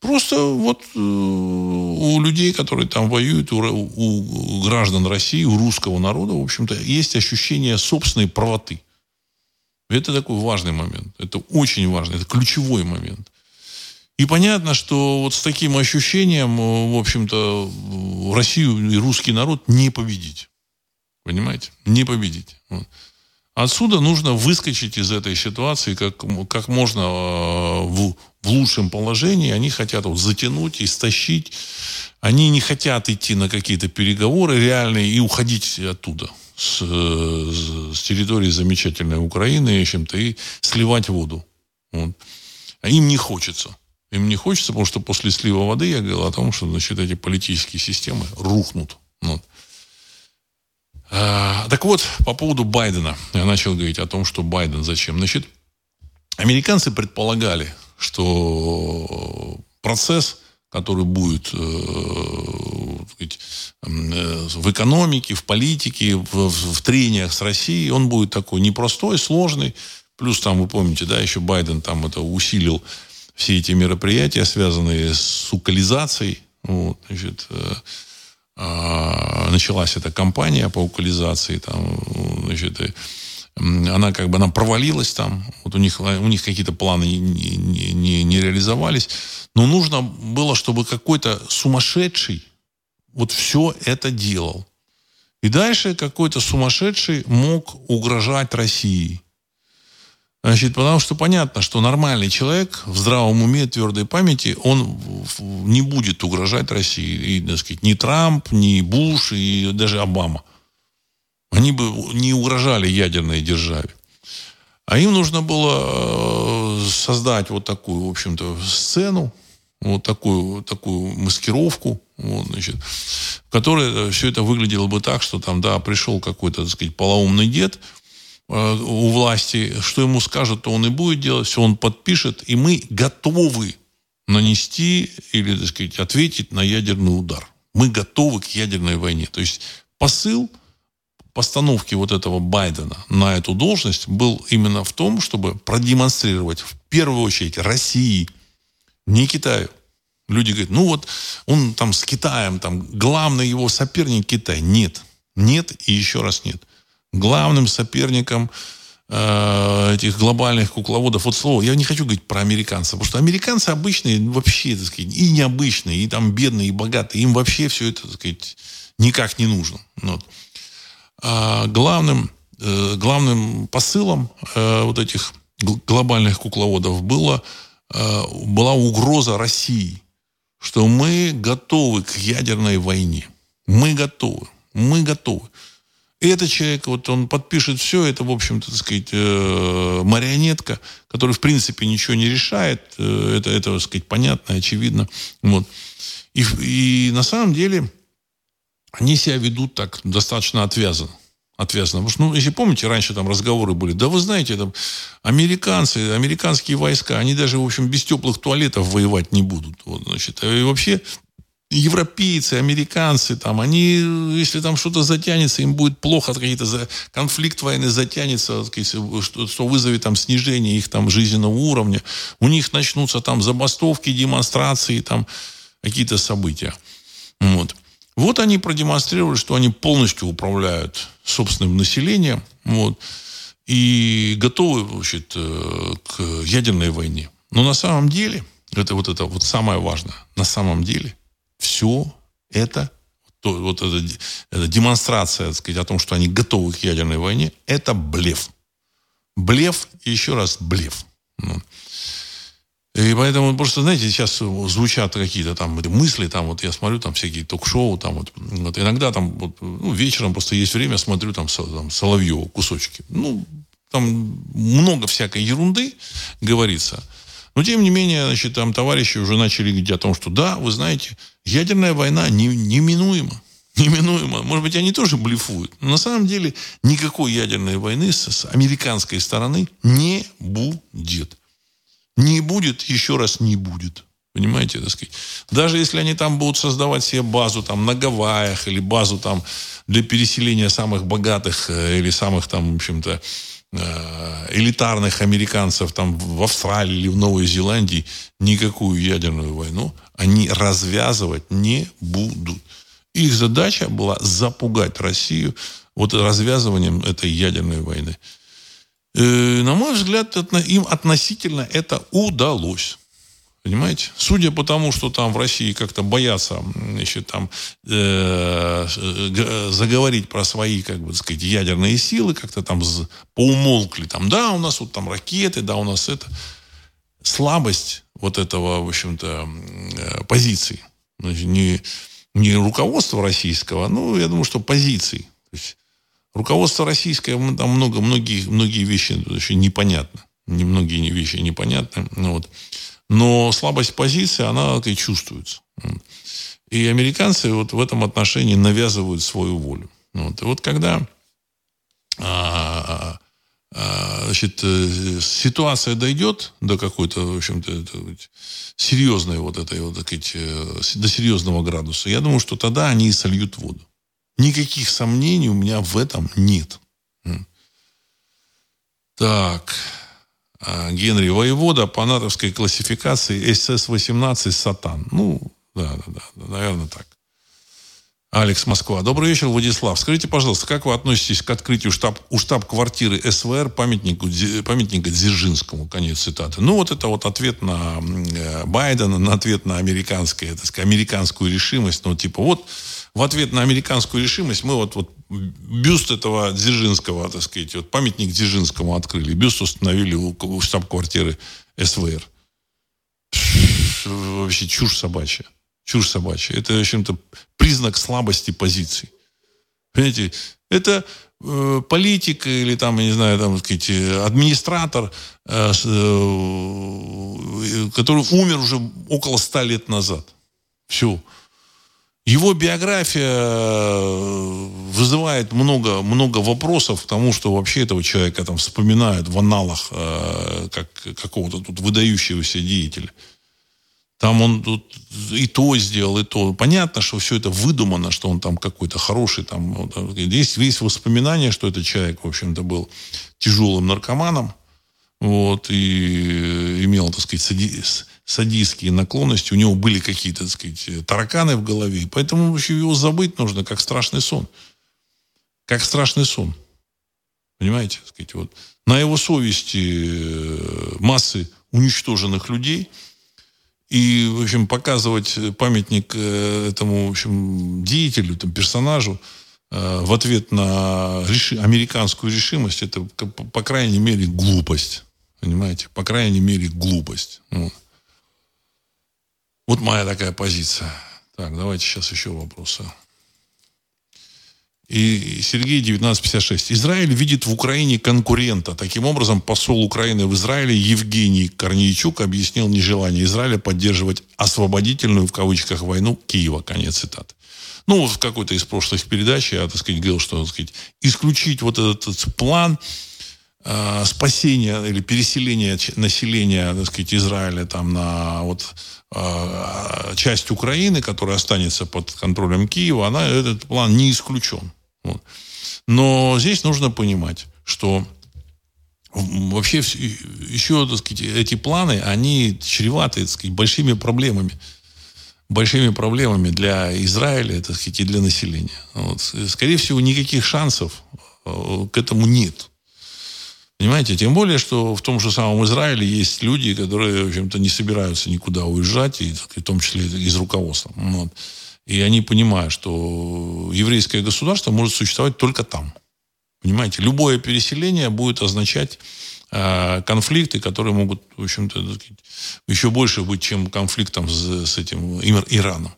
Просто вот э, у людей, которые там воюют, у, у граждан России, у русского народа, в общем-то, есть ощущение собственной правоты. Это такой важный момент. Это очень важный, это ключевой момент. И понятно, что вот с таким ощущением, в общем-то, Россию и русский народ не победить. Понимаете? Не победить. Вот. Отсюда нужно выскочить из этой ситуации как, как можно э, в, в лучшем положении. Они хотят вот затянуть, истощить. Они не хотят идти на какие-то переговоры реальные и уходить оттуда, с, с территории замечательной Украины, в общем-то, и сливать воду. Вот. А им не хочется. Им не хочется, потому что после слива воды я говорил о том, что значит, эти политические системы рухнут. Вот. А, так вот, по поводу Байдена. Я начал говорить о том, что Байден зачем. Значит, американцы предполагали, что процесс, который будет э, э, в экономике, в политике, в, в трениях с Россией, он будет такой непростой, сложный. Плюс там, вы помните, да, еще Байден там это усилил все эти мероприятия, связанные с укализацией. Вот, значит, э, а, началась эта кампания по укализации, там, значит, она как бы она провалилась там, вот у них, у них какие-то планы не, не, не, не реализовались, но нужно было, чтобы какой-то сумасшедший вот все это делал. И дальше какой-то сумасшедший мог угрожать России. Значит, потому что понятно, что нормальный человек в здравом уме, твердой памяти, он не будет угрожать России. И, так сказать, ни Трамп, ни Буш, и даже Обама. Они бы не угрожали ядерной державе. А им нужно было э, создать вот такую, в общем-то, сцену, вот такую, такую маскировку, вот, значит, в которой все это выглядело бы так, что там, да, пришел какой-то, так сказать, полоумный дед – Э, у власти, что ему скажут, то он и будет делать, все он подпишет, и мы готовы нанести или, так сказать, ответить на ядерный удар. Мы готовы к ядерной войне. То есть посыл постановки вот этого Байдена на эту должность был именно в том, чтобы продемонстрировать в первую очередь России, не Китаю. Люди говорят, ну вот он там с Китаем, там главный его соперник Китай. Нет, нет и еще раз нет главным соперником э, этих глобальных кукловодов. Вот слово, я не хочу говорить про американцев, потому что американцы обычные вообще, так сказать, и необычные, и там бедные, и богатые. Им вообще все это, так сказать, никак не нужно. Вот. А главным, э, главным посылом э, вот этих глобальных кукловодов было, э, была угроза России, что мы готовы к ядерной войне. Мы готовы. Мы готовы. И этот человек, вот он подпишет все, это, в общем-то, так сказать, э, марионетка, которая, в принципе, ничего не решает. Э, это, это так сказать, понятно, очевидно. Вот. И, и на самом деле они себя ведут так достаточно отвязанно. Отвязанно. Потому что, ну, если помните, раньше там разговоры были, да вы знаете, там, американцы, американские войска, они даже, в общем, без теплых туалетов воевать не будут. Вот, значит, и вообще европейцы, американцы, там, они, если там что-то затянется, им будет плохо, какие-то за, конфликт войны затянется, что, что вызовет там снижение их там жизненного уровня, у них начнутся там забастовки, демонстрации, там какие-то события. Вот. Вот они продемонстрировали, что они полностью управляют собственным населением, вот, и готовы, значит, э, к ядерной войне. Но на самом деле, это вот это вот самое важное, на самом деле – все это, то, вот эта, эта демонстрация, так сказать, о том, что они готовы к ядерной войне, это блеф. Блеф и еще раз блеф. Ну. И поэтому просто, знаете, сейчас звучат какие-то там мысли, там вот я смотрю, там всякие ток-шоу, там вот, вот иногда там вот, ну, вечером просто есть время, смотрю там, там Соловьева кусочки. Ну, там много всякой ерунды говорится. Но, тем не менее, значит, там товарищи уже начали говорить о том, что да, вы знаете, ядерная война не, неминуема. Неминуемо. Может быть, они тоже блефуют. Но на самом деле никакой ядерной войны с, с американской стороны не будет. Не будет, еще раз не будет. Понимаете, так сказать. Даже если они там будут создавать себе базу там на Гавайях или базу там для переселения самых богатых э, или самых там, в общем-то, э, элитарных американцев там в Австралии или в Новой Зеландии никакую ядерную войну они развязывать не будут. Их задача была запугать Россию вот развязыванием этой ядерной войны. Э, на мой взгляд, им относительно это удалось. Понимаете? Судя по тому, что там в России как-то боятся значит, там, э, э, заговорить про свои, как бы сказать, ядерные силы, как-то там поумолкли. Там, да, у нас вот там ракеты, да, у нас это. Слабость вот этого, в общем-то, э, позиций. Значит, не, не руководства российского, ну, я думаю, что позиций. То есть, руководство российское, там много, многие, многие вещи еще непонятны. Многие вещи непонятны. Ну, вот. Но слабость позиции, она и чувствуется. И американцы вот в этом отношении навязывают свою волю. Вот. И вот когда а, а, значит, э, ситуация дойдет до какой-то, в общем-то, серьезной вот этой, вот, так сказать, э, до серьезного градуса, я думаю, что тогда они и сольют воду. Никаких сомнений у меня в этом нет. Так. А, Генри Воевода по натовской классификации СС-18 «Сатан». Ну, да, да, да, наверное, так. Алекс Москва. Добрый вечер, Владислав. Скажите, пожалуйста, как вы относитесь к открытию штаб, у штаб-квартиры СВР памятнику, памятника Дзержинскому? Конец цитаты. Ну, вот это вот ответ на э, Байдена, на ответ на американское, так сказать, американскую решимость. Ну, типа, вот в ответ на американскую решимость мы вот, вот бюст этого Дзержинского, так сказать, вот памятник Дзержинскому открыли, бюст установили у, у штаб-квартиры СВР. Вообще чушь собачья. Чушь собачья. Это, в общем-то, признак слабости позиций. Понимаете, это э, политик или там, я не знаю, там, сказать, администратор, э, э, который умер уже около ста лет назад. Все. Его биография э, вызывает много, много вопросов к тому, что вообще этого человека там вспоминают в аналах э, как какого-то тут выдающегося деятеля. Там он тут и то сделал, и то. Понятно, что все это выдумано, что он там какой-то хороший. Там, есть весь воспоминание, что этот человек, в общем-то, был тяжелым наркоманом. Вот, и имел, так сказать, садистские наклонности, у него были какие-то, так сказать, тараканы в голове, поэтому еще его забыть нужно, как страшный сон. Как страшный сон. Понимаете? Так сказать, вот. На его совести э, массы уничтоженных людей. И, в общем, показывать памятник э, этому, в общем, деятелю, там, персонажу э, в ответ на реши, американскую решимость, это, по крайней мере, глупость. Понимаете? По крайней мере, глупость. Вот. Вот моя такая позиция. Так, давайте сейчас еще вопросы. И Сергей 1956. Израиль видит в Украине конкурента. Таким образом, посол Украины в Израиле Евгений Корнейчук объяснил нежелание Израиля поддерживать освободительную, в кавычках, войну Киева. Конец цитаты. Ну, в какой-то из прошлых передач я, так сказать, говорил, что, так сказать, исключить вот этот план э, спасения или переселения населения, так сказать, Израиля там на вот часть Украины, которая останется под контролем Киева, она, этот план не исключен. Вот. Но здесь нужно понимать, что вообще еще, так сказать, эти планы, они чреваты, так сказать, большими проблемами. Большими проблемами для Израиля, так сказать, и для населения. Вот. Скорее всего, никаких шансов э, к этому нет. Понимаете? Тем более, что в том же самом Израиле есть люди, которые, в общем-то, не собираются никуда уезжать, и, в том числе из руководства. Вот. И они понимают, что еврейское государство может существовать только там. Понимаете? Любое переселение будет означать э, конфликты, которые могут, в общем-то, еще больше быть, чем конфликтом с, с этим Ираном.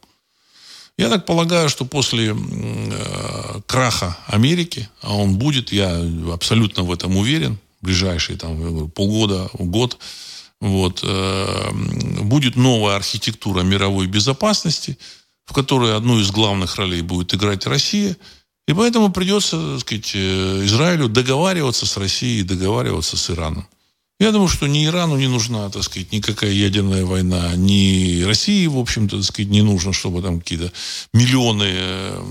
Я так полагаю, что после э, краха Америки, а он будет, я абсолютно в этом уверен, ближайшие там, полгода, год, вот, э, будет новая архитектура мировой безопасности, в которой одну из главных ролей будет играть Россия. И поэтому придется так сказать, э, Израилю договариваться с Россией, договариваться с Ираном. Я думаю, что ни Ирану не нужна, так сказать, никакая ядерная война, ни России, в общем-то, так сказать, не нужно, чтобы там какие-то миллионы э,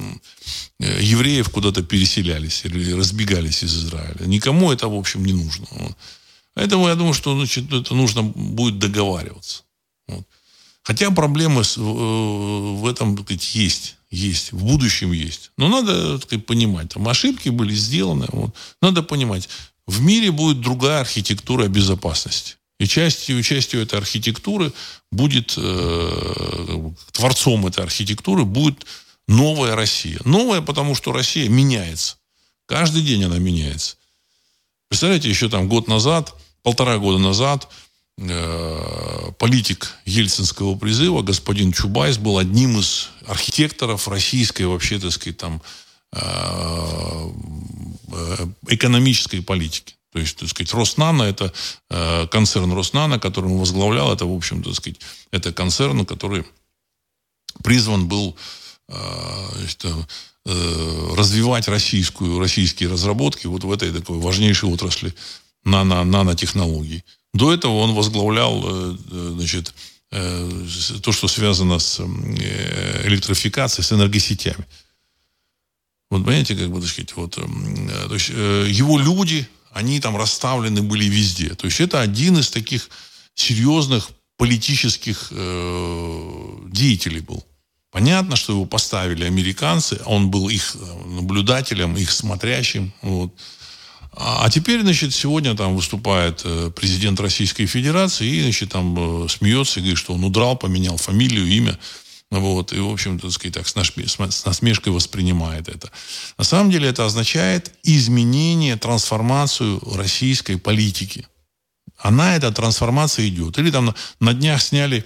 э, евреев куда-то переселялись или разбегались из Израиля. Никому это, в общем, не нужно. Поэтому я думаю, что значит, это нужно будет договариваться. Вот. Хотя проблемы с, в этом так сказать, есть. Есть. В будущем есть. Но надо так сказать, понимать. Там ошибки были сделаны. Вот. Надо понимать. В мире будет другая архитектура безопасности. И частью, частью этой архитектуры будет, э, творцом этой архитектуры будет новая Россия. Новая, потому что Россия меняется. Каждый день она меняется. Представляете, еще там год назад, полтора года назад, э, политик Ельцинского призыва, господин Чубайс, был одним из архитекторов российской, вообще, так сказать, там, э, экономической политики. То есть, так сказать, Роснано, это э, концерн Роснано, который он возглавлял, это, в общем, так сказать, это концерн, который призван был э, развивать российскую, российские разработки вот в этой такой важнейшей отрасли нано, нанотехнологий. До этого он возглавлял значит, то, что связано с электрификацией, с энергосетями. Вот понимаете, как бы, так сказать, вот, эм, э, то есть, э, его люди, они там расставлены были везде. То есть это один из таких серьезных политических э, деятелей был. Понятно, что его поставили американцы, он был их э, наблюдателем, их смотрящим. Вот. А, а теперь, значит, сегодня там выступает президент Российской Федерации и, значит, там смеется и говорит, что он удрал, поменял фамилию, имя. Вот, и, в общем-то, так сказать, так, с, насмеш... с насмешкой воспринимает это. На самом деле это означает изменение, трансформацию российской политики. Она, эта трансформация идет. Или там на, на днях сняли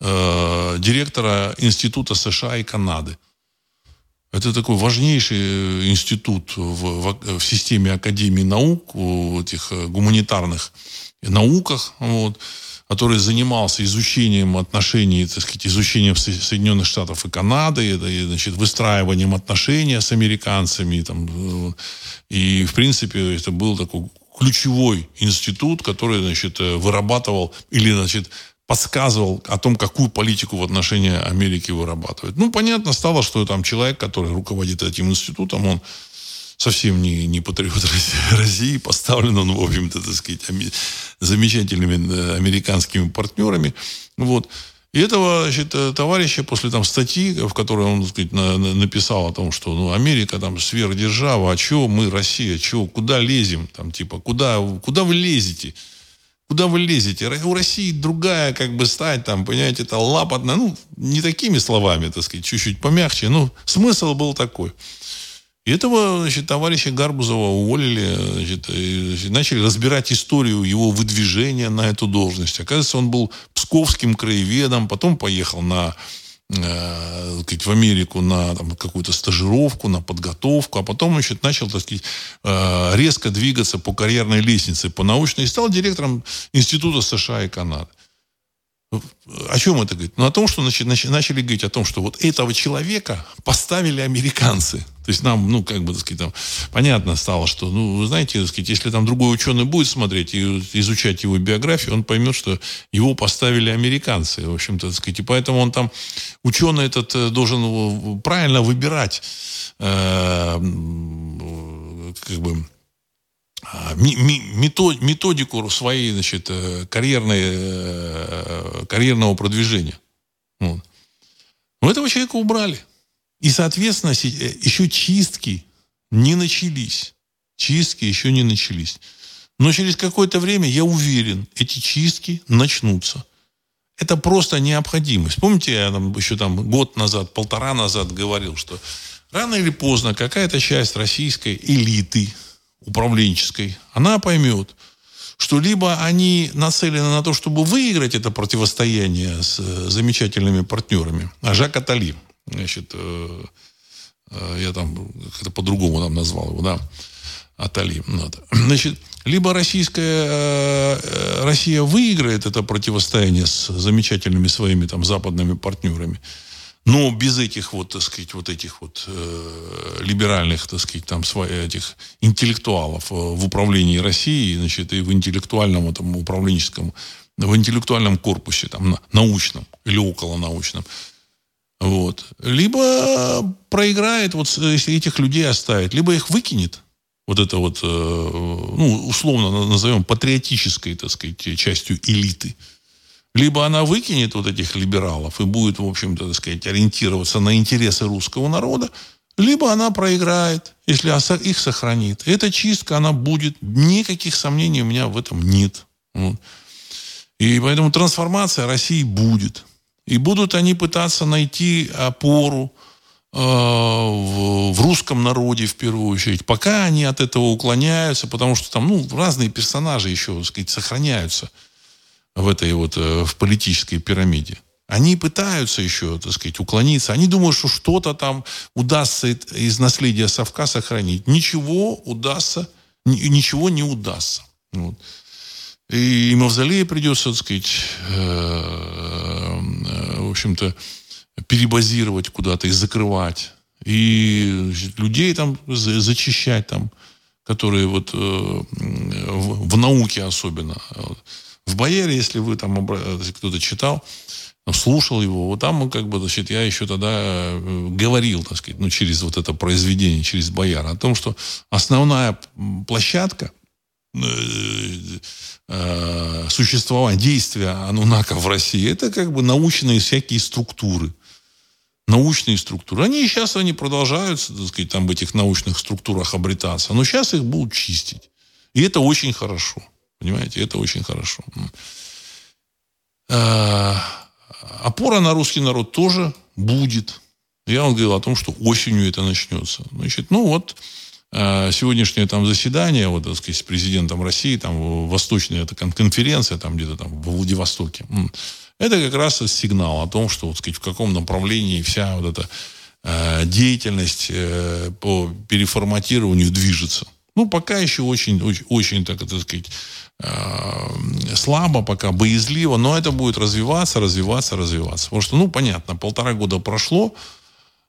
э, директора Института США и Канады. Это такой важнейший э, институт в, в, в системе Академии наук, в этих э, гуманитарных науках. Вот который занимался изучением отношений, так сказать, изучением Соединенных Штатов и Канады, и, значит, выстраиванием отношений с американцами. Там, и, в принципе, это был такой ключевой институт, который, значит, вырабатывал или, значит, подсказывал о том, какую политику в отношении Америки вырабатывает. Ну, понятно стало, что там человек, который руководит этим институтом, он совсем не, не патриот России, поставлен он, в общем-то, так сказать, замечательными э, американскими партнерами. Вот. И этого значит, э, товарища после там, статьи, в которой он так сказать, на, на, написал о том, что ну, Америка там сверхдержава, а чего мы, Россия, чего, куда лезем, там, типа, куда, куда вы лезете? Куда вы лезете? У России другая, как бы, стать, там, понимаете, это лапотная, ну, не такими словами, так сказать, чуть-чуть помягче, ну, смысл был такой. И этого значит, товарища Гарбузова уволили, значит, и, начали разбирать историю его выдвижения на эту должность. Оказывается, он был псковским краеведом, потом поехал на э, в Америку на там, какую-то стажировку, на подготовку, а потом значит, начал так сказать, э, резко двигаться по карьерной лестнице, по научной, и стал директором Института США и Канады. О чем это говорит? Ну, о том, что начали, начали говорить о том, что вот этого человека поставили американцы. То есть нам, ну, как бы, так сказать, там, понятно стало, что, ну, вы знаете, так сказать, если там другой ученый будет смотреть и изучать его биографию, он поймет, что его поставили американцы, в общем-то, так сказать. И поэтому он там, ученый этот э, должен правильно выбирать, э, как бы, а, методику своей значит, э, карьерной, э, карьерного продвижения. Вот. Но этого человека убрали. И, соответственно, э, еще чистки не начались. Чистки еще не начались. Но через какое-то время, я уверен, эти чистки начнутся. Это просто необходимость. Помните, я там, еще там год назад, полтора назад говорил, что рано или поздно какая-то часть российской элиты, управленческой, она поймет, что либо они нацелены на то, чтобы выиграть это противостояние с э, замечательными партнерами. А Жак Атали, значит, э, э, я там как-то по-другому там назвал его, да, Атали. Вот. Значит, либо российская, Россия выиграет это противостояние с замечательными своими там западными партнерами, Но без этих вот, так сказать, вот этих вот э, либеральных, так сказать, там, этих интеллектуалов э, в управлении Россией, значит, и в интеллектуальном этом управленческом, в интеллектуальном корпусе, там, научном или около научном, вот. Либо проиграет, вот если этих людей оставит, либо их выкинет, вот это вот, э, ну, условно назовем патриотической, так сказать, частью элиты – либо она выкинет вот этих либералов и будет, в общем-то, так сказать, ориентироваться на интересы русского народа, либо она проиграет, если их сохранит. Эта чистка, она будет. Никаких сомнений у меня в этом нет. И поэтому трансформация России будет. И будут они пытаться найти опору э, в, в русском народе в первую очередь. Пока они от этого уклоняются, потому что там ну, разные персонажи еще так сказать, сохраняются в этой вот э, в политической пирамиде. Они пытаются еще, так сказать, уклониться. Они думают, что что-то там удастся из наследия совка сохранить. Ничего удастся, ничего не удастся. Вот. И мавзолей придется, так сказать, э, э, в общем-то, перебазировать куда-то и закрывать. И людей там зачищать там, которые вот в науке особенно. В Бояре, если вы там кто-то читал, слушал его, вот там, как бы, значит, я еще тогда э, говорил, так сказать, ну, через вот это произведение, через Бояра, о том, что основная площадка э, э, существования, действия анунаков в России, это как бы научные всякие структуры. Научные структуры. Они сейчас они продолжаются, так сказать, там в этих научных структурах обретаться. Но сейчас их будут чистить. И это очень хорошо. Понимаете, это очень хорошо. А, опора на русский народ тоже будет. Я вам говорил о том, что осенью это начнется. Значит, ну вот, сегодняшнее там заседание, вот, так сказать, с президентом России, там, восточная эта конференция, там, где-то там, в Владивостоке, это как раз сигнал о том, что, вот, сказать, в каком направлении вся вот эта а, деятельность э, по переформатированию движется. Ну, пока еще очень, очень, очень так, так сказать, э, слабо пока, боязливо, но это будет развиваться, развиваться, развиваться. Потому что, ну, понятно, полтора года прошло,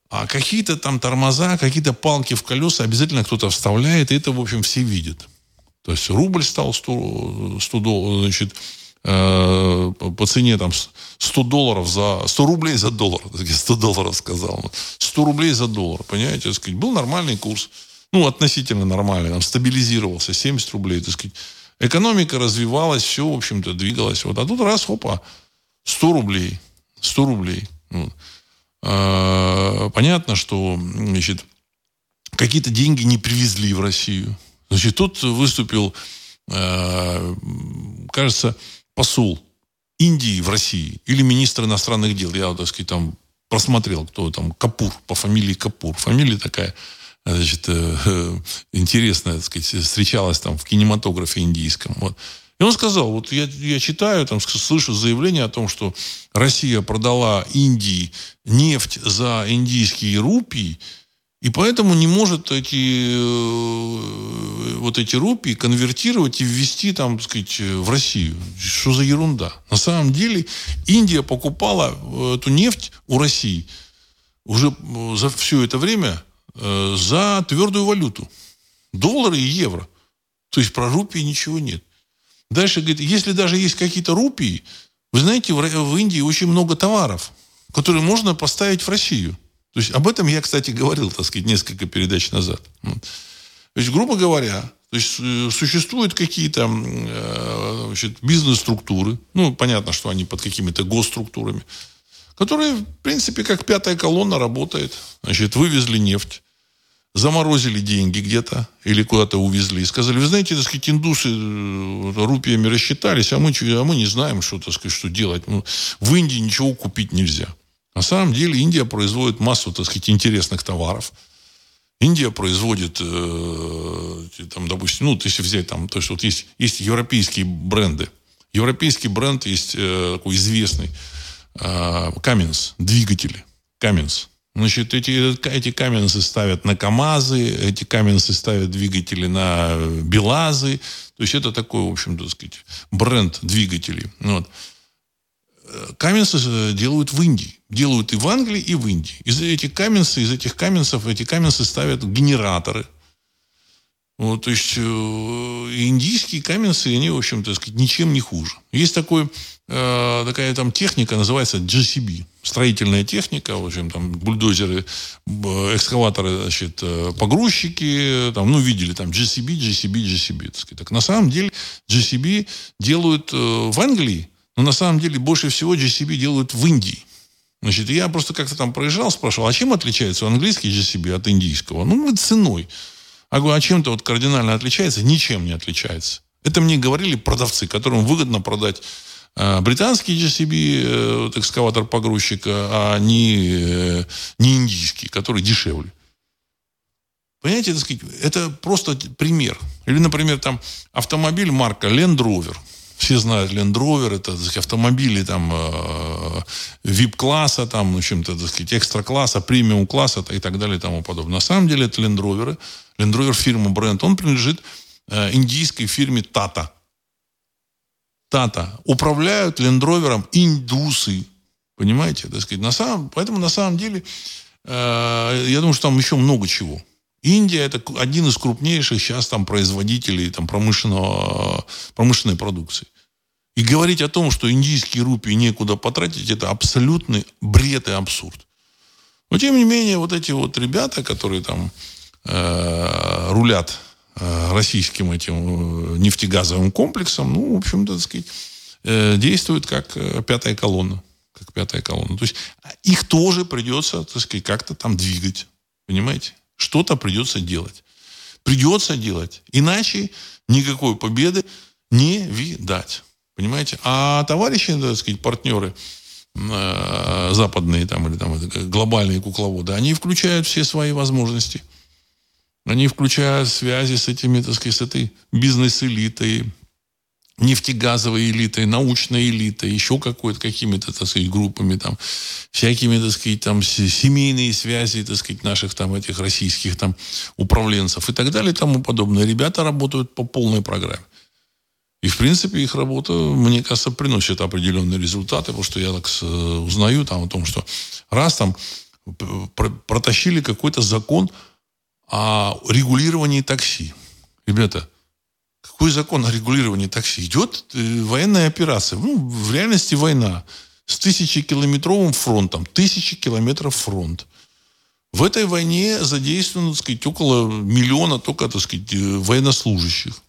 а какие-то там тормоза, какие-то палки в колеса обязательно кто-то вставляет, и это, в общем, все видят. То есть рубль стал 100, 100 долларов, значит, э, по цене там 100 долларов за... 100 рублей за доллар. 100 долларов сказал. 100 рублей за доллар, понимаете? Сказать, был нормальный курс ну, относительно нормальный, там, стабилизировался, 70 рублей, так сказать. Экономика развивалась, все, в общем-то, двигалось. Вот. А тут раз, опа, 100 рублей, 100 рублей. Вот. А, понятно, что, значит, какие-то деньги не привезли в Россию. Значит, тут выступил, а, кажется, посол Индии в России или министр иностранных дел. Я, так сказать, там просмотрел, кто там, Капур, по фамилии Капур. Фамилия такая значит, э, интересно, так сказать, встречалась там в кинематографе индийском. Вот. И он сказал, вот я, я читаю, там слышу заявление о том, что Россия продала Индии нефть за индийские рупии, и поэтому не может эти, э, вот эти рупии конвертировать и ввести там, так сказать, в Россию. Что за ерунда? На самом деле Индия покупала э, эту нефть у России уже за все это время Э, за твердую валюту. Доллары и евро. То есть про рупии ничего нет. Дальше говорит, если даже есть какие-то рупии, вы знаете, в, Индии очень много товаров, которые можно поставить в Россию. То есть об этом я, кстати, говорил, так сказать, несколько передач назад. То есть, грубо говоря, то есть э, существуют какие-то э, бизнес-структуры, ну, понятно, что они под какими-то госструктурами, которые, в принципе, как пятая колонна работает. Значит, вывезли нефть, заморозили деньги где-то или куда-то увезли. И сказали, вы знаете, так сказать, индусы э, рупиями рассчитались, а мы, а мы не знаем, что, так сказать, что делать. Ну, в Индии ничего купить нельзя. На самом деле Индия производит массу, так сказать, интересных товаров. Индия производит, э, там, допустим, ну, если взять там, то есть вот есть, есть европейские бренды. Европейский бренд есть э, такой известный, э, двигатели, Cummins. Значит, эти, эти каменцы ставят на КАМАЗы, эти каменцы ставят двигатели на БелАЗы. То есть это такой, в общем, так сказать, бренд двигателей. Вот. каменцы делают в Индии. Делают и в Англии, и в Индии. Из этих каменцев, из этих каменцев, эти каменцы ставят генераторы. Вот, то есть э, индийские каменцы, они, в общем-то, сказать, ничем не хуже. Есть такой, э, такая там техника, называется GCB. Строительная техника, в общем, там бульдозеры, экскаваторы, значит, э, погрузчики, там, ну, видели там GCB, GCB, GCB. Так, так на самом деле GCB делают э, в Англии, но на самом деле больше всего GCB делают в Индии. Значит, я просто как-то там проезжал, спрашивал, а чем отличается английский GCB от индийского? Ну, ценой. А говорю, а чем-то вот кардинально отличается? Ничем не отличается. Это мне говорили продавцы, которым выгодно продать э, британский GCB, э, вот, экскаватор погрузчика, а не, э, не индийский, который дешевле. Понимаете, это просто пример. Или, например, там автомобиль марка Land Rover – все знают Land Rover, это так сказать, автомобили там э, VIP-класса, там, в общем-то, так сказать, экстра-класса, премиум-класса и так далее и тому подобное. На самом деле это Land Rover. Land Rover фирма, бренд, он принадлежит э, индийской фирме Tata. Tata. Управляют Land Rover индусы. Понимаете? Так сказать, на самом, поэтому на самом деле э, я думаю, что там еще много чего. Индия это один из крупнейших сейчас там производителей там, промышленного, промышленной продукции. И говорить о том, что индийские рупии некуда потратить, это абсолютный бред и абсурд. Но тем не менее, вот эти вот ребята, которые там э, рулят э, российским этим э, нефтегазовым комплексом, ну, в общем-то, так сказать, э, действуют как э, пятая колонна. Как пятая колонна. То есть их тоже придется, так сказать, как-то там двигать. Понимаете? Что-то придется делать. Придется делать. Иначе никакой победы не видать. Понимаете? А товарищи, так сказать, партнеры э, западные там, или там, глобальные кукловоды, они включают все свои возможности. Они включают связи с этими, так сказать, с этой бизнес-элитой, нефтегазовой элитой, научной элитой, еще какой-то, какими-то, так сказать, группами, там, всякими, так сказать, там, семейные связи, так сказать, наших там этих российских там управленцев и так далее и тому подобное. Ребята работают по полной программе. И, в принципе, их работа, мне кажется, приносит определенные результаты, потому что я так узнаю там о том, что раз там протащили какой-то закон о регулировании такси. Ребята, какой закон о регулировании такси? Идет э, военная операция. Ну, в реальности война. С тысячекилометровым фронтом. Тысячи километров фронт. В этой войне задействовано, так сказать, около миллиона только, так сказать, э, военнослужащих.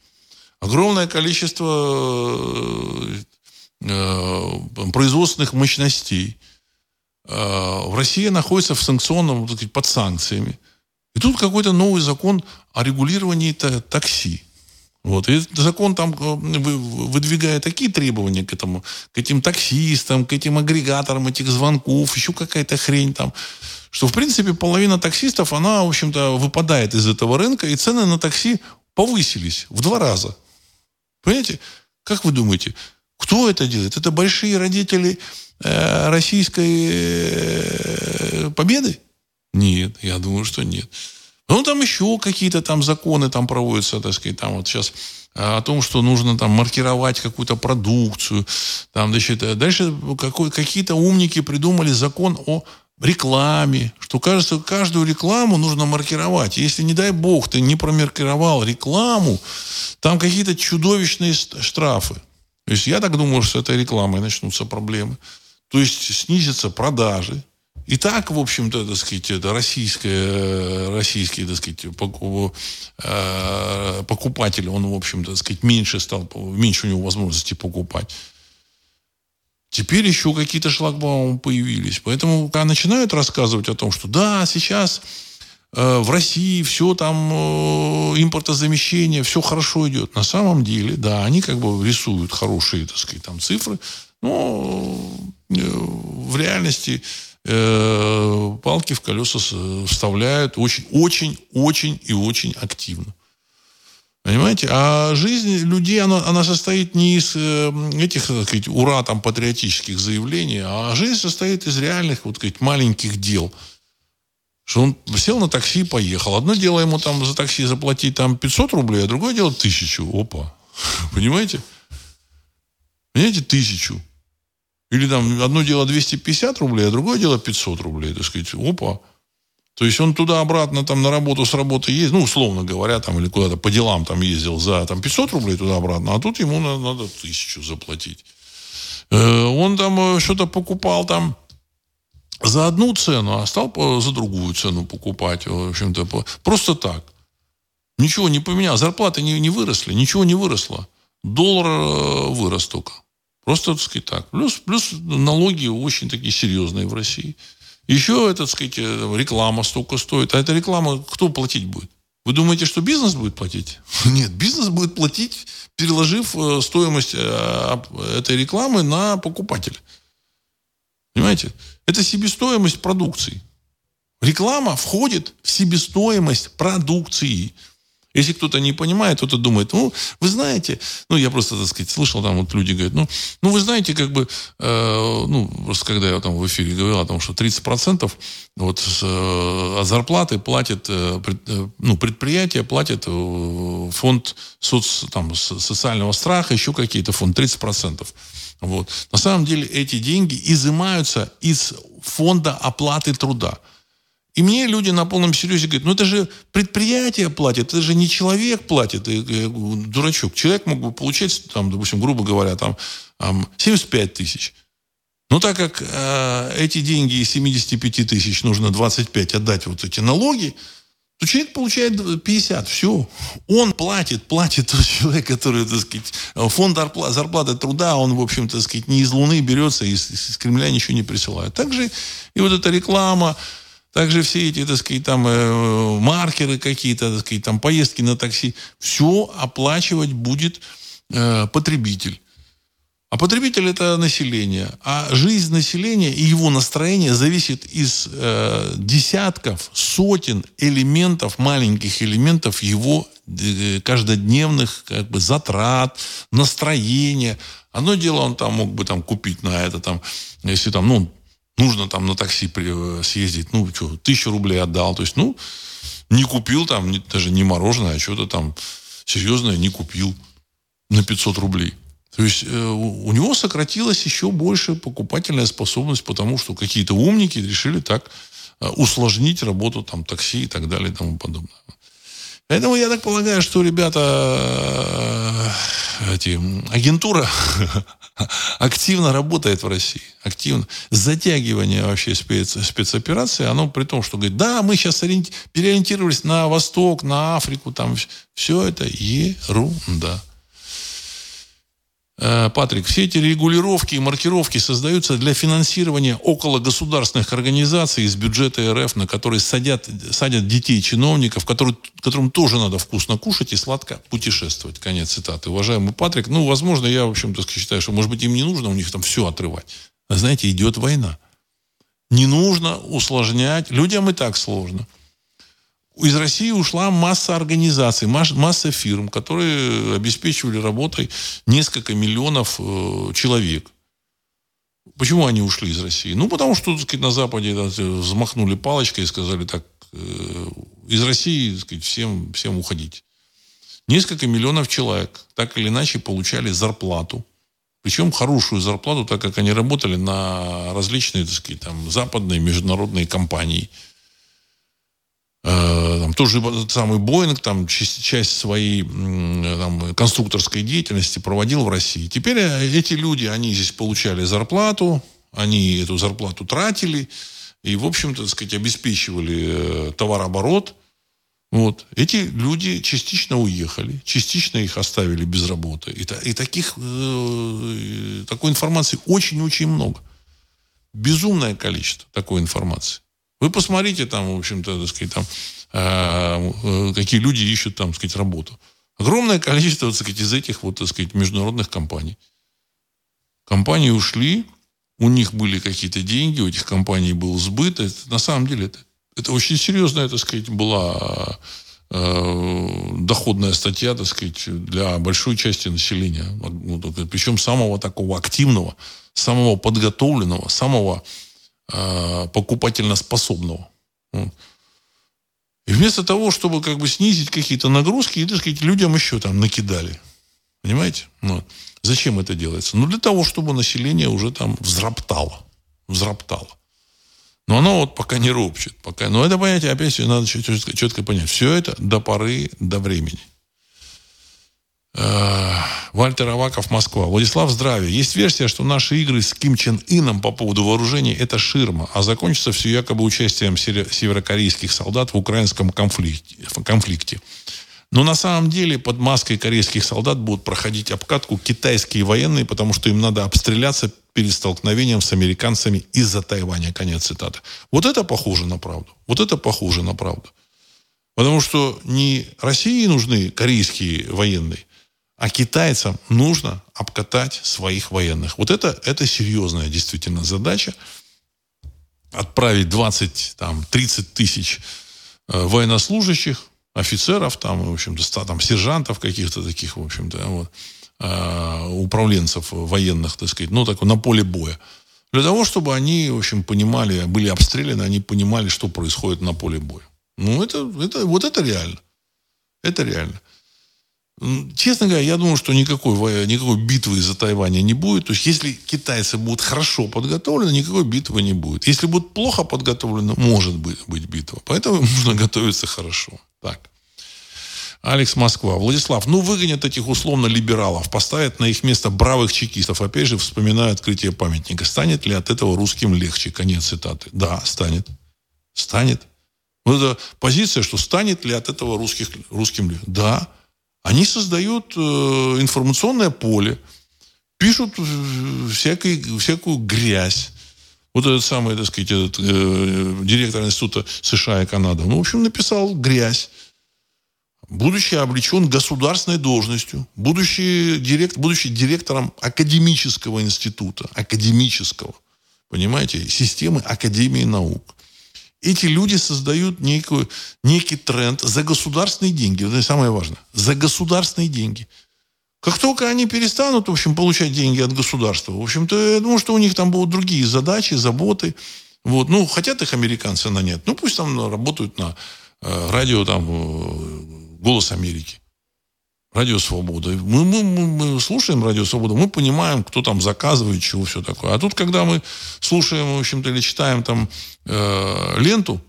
Огромное количество э, производственных мощностей. В России находится в санкционном, так сказать, под санкциями. И тут какой-то новый закон о регулировании такси. Вот. И закон там э, выдвигает такие требования к этому, к этим таксистам, к этим агрегаторам этих звонков, еще какая-то хрень там, что, в принципе, половина таксистов, она, в общем-то, выпадает из этого рынка, и цены на такси повысились в два раза. Понимаете? Как вы думаете, кто это делает? Это большие родители э, российской э, победы? Нет, я думаю, что нет. Ну, там еще какие-то там законы там проводятся, так сказать, там вот сейчас а, о том, что нужно там маркировать какую-то продукцию. Там, значит, э, дальше какой, какие-то умники придумали закон о рекламе, что кажется, каждую рекламу нужно маркировать. Если, не дай бог, ты не промаркировал рекламу, там какие-то чудовищные штрафы. То есть я так думаю, что с этой рекламой начнутся проблемы. То есть снизятся продажи, и так, в общем-то, так сказать, это российское, российский, так сказать, э, покупатель, он, в общем-то, так сказать, меньше стал, меньше у него возможности покупать. Теперь еще какие-то шлагбаумы появились. Поэтому, когда начинают рассказывать о том, что да, сейчас э, в России все там э, импортозамещение, все хорошо идет. На самом деле, да, они как бы рисуют хорошие, так сказать, там цифры, но э, в реальности э, палки в колеса вставляют очень, очень, очень и очень активно. Понимаете? А жизнь людей, она, она состоит не из э, этих, так сказать, ура, там, патриотических заявлений, а жизнь состоит из реальных, вот, сказать, маленьких дел. Что он сел на такси и поехал. Одно дело ему там за такси заплатить там 500 рублей, а другое дело тысячу. Опа. Понимаете? Понимаете, тысячу. Или там одно дело 250 рублей, а другое дело 500 рублей. Так сказать, опа. То есть он туда-обратно там на работу с работы ездит, ну, условно говоря, там, или куда-то по делам там ездил за там, 500 рублей туда-обратно, а тут ему надо, надо тысячу заплатить. Э, он там э, что-то покупал там за одну цену, а стал за другую цену покупать. В общем-то, просто так. Ничего не поменялось. Зарплаты не, не выросли, ничего не выросло. Доллар э, вырос только. Просто, так сказать, так. Плюс, плюс налоги очень такие серьезные в России. Еще, так сказать, э, реклама столько стоит. А эта реклама кто платить будет? Вы думаете, что бизнес будет платить? Нет, бизнес будет платить, переложив э, стоимость этой рекламы на покупателя. Понимаете? Это себестоимость продукции. Реклама входит в себестоимость продукции. Если кто-то не понимает, кто-то думает, ну, вы знаете, ну, я просто, так сказать, слышал, там вот люди говорят, ну, ну вы знаете, как бы, э, ну, просто когда я там в эфире говорил о том, что 30% вот с, э, от зарплаты платит, э, пред, э, ну, предприятие платит э, фонд соц, там, социального страха, еще какие-то фонд, 30%. Вот. На самом деле эти деньги изымаются из фонда оплаты труда. И мне люди на полном серьезе говорят, ну это же предприятие платит, это же не человек платит. И, и, дурачок. Человек мог бы получать, там, допустим, грубо говоря, там, 75 тысяч. Но так как э, эти деньги из 75 тысяч нужно 25 отдать вот эти налоги, то человек получает 50. Все. Он платит, платит тот человек, который, так сказать, фонд зарплаты труда, он, в общем-то, так сказать, не из Луны берется, из, из Кремля ничего не присылает. Также и вот эта реклама, также все эти, так сказать, там э, маркеры какие-то, так сказать, там поездки на такси, все оплачивать будет э, потребитель. А потребитель это население. А жизнь населения и его настроение зависит из э, десятков, сотен элементов, маленьких элементов его э, каждодневных как бы, затрат, настроения. Одно дело, он там мог бы там купить на это, там, если там, ну, нужно там на такси э, съездить, ну, что, тысячу рублей отдал. То есть, ну, не купил там, даже не мороженое, а что-то там серьезное не купил на 500 рублей. То есть э, у него сократилась еще больше покупательная способность, потому что какие-то умники решили так э, усложнить работу там такси и так далее и тому подобное. Поэтому я так полагаю, что ребята, эти, агентура активно работает в России. Активно. Затягивание вообще спец, спецоперации, оно при том, что говорит, да, мы сейчас ориенти- переориентировались на Восток, на Африку, там все это ерунда. Э, Патрик, все эти регулировки и маркировки создаются для финансирования около государственных организаций из бюджета РФ, на которые садят, садят детей чиновников, которые, которым тоже надо вкусно кушать и сладко путешествовать. Конец цитаты. Уважаемый Патрик, ну, возможно, я, в общем-то, считаю, что, может быть, им не нужно у них там все отрывать. А знаете, идет война. Не нужно усложнять. Людям и так сложно из России ушла масса организаций, масса фирм, которые обеспечивали работой несколько миллионов э, человек. Почему они ушли из России? Ну, потому что, так сказать, на Западе так, взмахнули палочкой и сказали так, э, из России, так сказать, всем, всем уходить. Несколько миллионов человек так или иначе получали зарплату. Причем хорошую зарплату, так как они работали на различные, так сказать, там, западные международные компании – Э, там, тоже самый Боинг там часть, часть своей там, конструкторской деятельности проводил в России. Теперь э, эти люди, они здесь получали зарплату, они эту зарплату тратили и, в общем-то, так сказать, обеспечивали э, товарооборот. Вот. Эти люди частично уехали, частично их оставили без работы. И, и таких, э, такой информации очень-очень много. Безумное количество такой информации. Вы посмотрите там, в общем-то, так сказать, там, э, какие люди ищут там, так сказать, работу. Огромное количество, так сказать, из этих вот, так сказать, международных компаний. Компании ушли, у них были какие-то деньги, у этих компаний был сбыт. Это, на самом деле это, это очень серьезная, так сказать, была э, доходная статья, так сказать, для большой части населения. Причем самого такого активного, самого подготовленного, самого э, покупательно способного. И вместо того, чтобы как бы снизить какие-то нагрузки, и, так сказать, людям еще там накидали. Понимаете? Ну, зачем это делается? Ну, для того, чтобы население уже там взроптало. Взроптало. Но оно вот пока не ропчет. Пока... Но это понятие, опять надо четко, четко понять. Все это до поры, до времени. Э, Вальтер Аваков, Москва. Владислав, здравия. Есть версия, что наши игры с Ким Чен Ином по поводу вооружения – это ширма, а закончится все якобы участием северокорейских солдат в украинском конфликте. Но на самом деле под маской корейских солдат будут проходить обкатку китайские военные, потому что им надо обстреляться перед столкновением с американцами из-за Тайваня. Конец цитаты. Вот это похоже на правду. Вот это похоже на правду. Потому что не России нужны корейские военные, а китайцам нужно обкатать своих военных. Вот это, это серьезная действительно задача. Отправить 20, там, 30 тысяч э, военнослужащих, офицеров, там, в общем-то, там, сержантов каких-то таких, в общем-то, вот, э, управленцев военных, так сказать, ну, так, на поле боя. Для того, чтобы они, в общем, понимали, были обстреляны, они понимали, что происходит на поле боя. Ну, это, это, вот это реально. Это реально. Честно говоря, я думаю, что никакой, никакой битвы из-за Тайваня не будет. То есть, если китайцы будут хорошо подготовлены, никакой битвы не будет. Если будут плохо подготовлены, может быть, быть битва. Поэтому нужно готовиться хорошо. Так. Алекс Москва. Владислав, ну выгонят этих условно либералов, поставят на их место бравых чекистов. Опять же, вспоминаю открытие памятника. Станет ли от этого русским легче? Конец цитаты. Да, станет. Станет. Вот эта позиция, что станет ли от этого русских, русским легче? Да. Они создают э, информационное поле, пишут э, всякой, всякую грязь. Вот этот самый, так сказать, этот, э, директор Института США и Канады, ну, в общем, написал грязь. Будучи облечен государственной должностью, будучи, директ, будучи директором академического института, академического, понимаете, системы Академии наук эти люди создают некую, некий тренд за государственные деньги. Это самое важное. За государственные деньги. Как только они перестанут, в общем, получать деньги от государства, в общем-то, я думаю, что у них там будут другие задачи, заботы. Вот. Ну, хотят их американцы нанять. Ну, пусть там работают на э, радио, там, э, «Голос Америки». Радио Свобода. Мы, мы, мы, слушаем Радио Свобода, мы понимаем, кто там заказывает, чего все такое. А тут, когда мы слушаем, в общем-то, или читаем там э, ленту,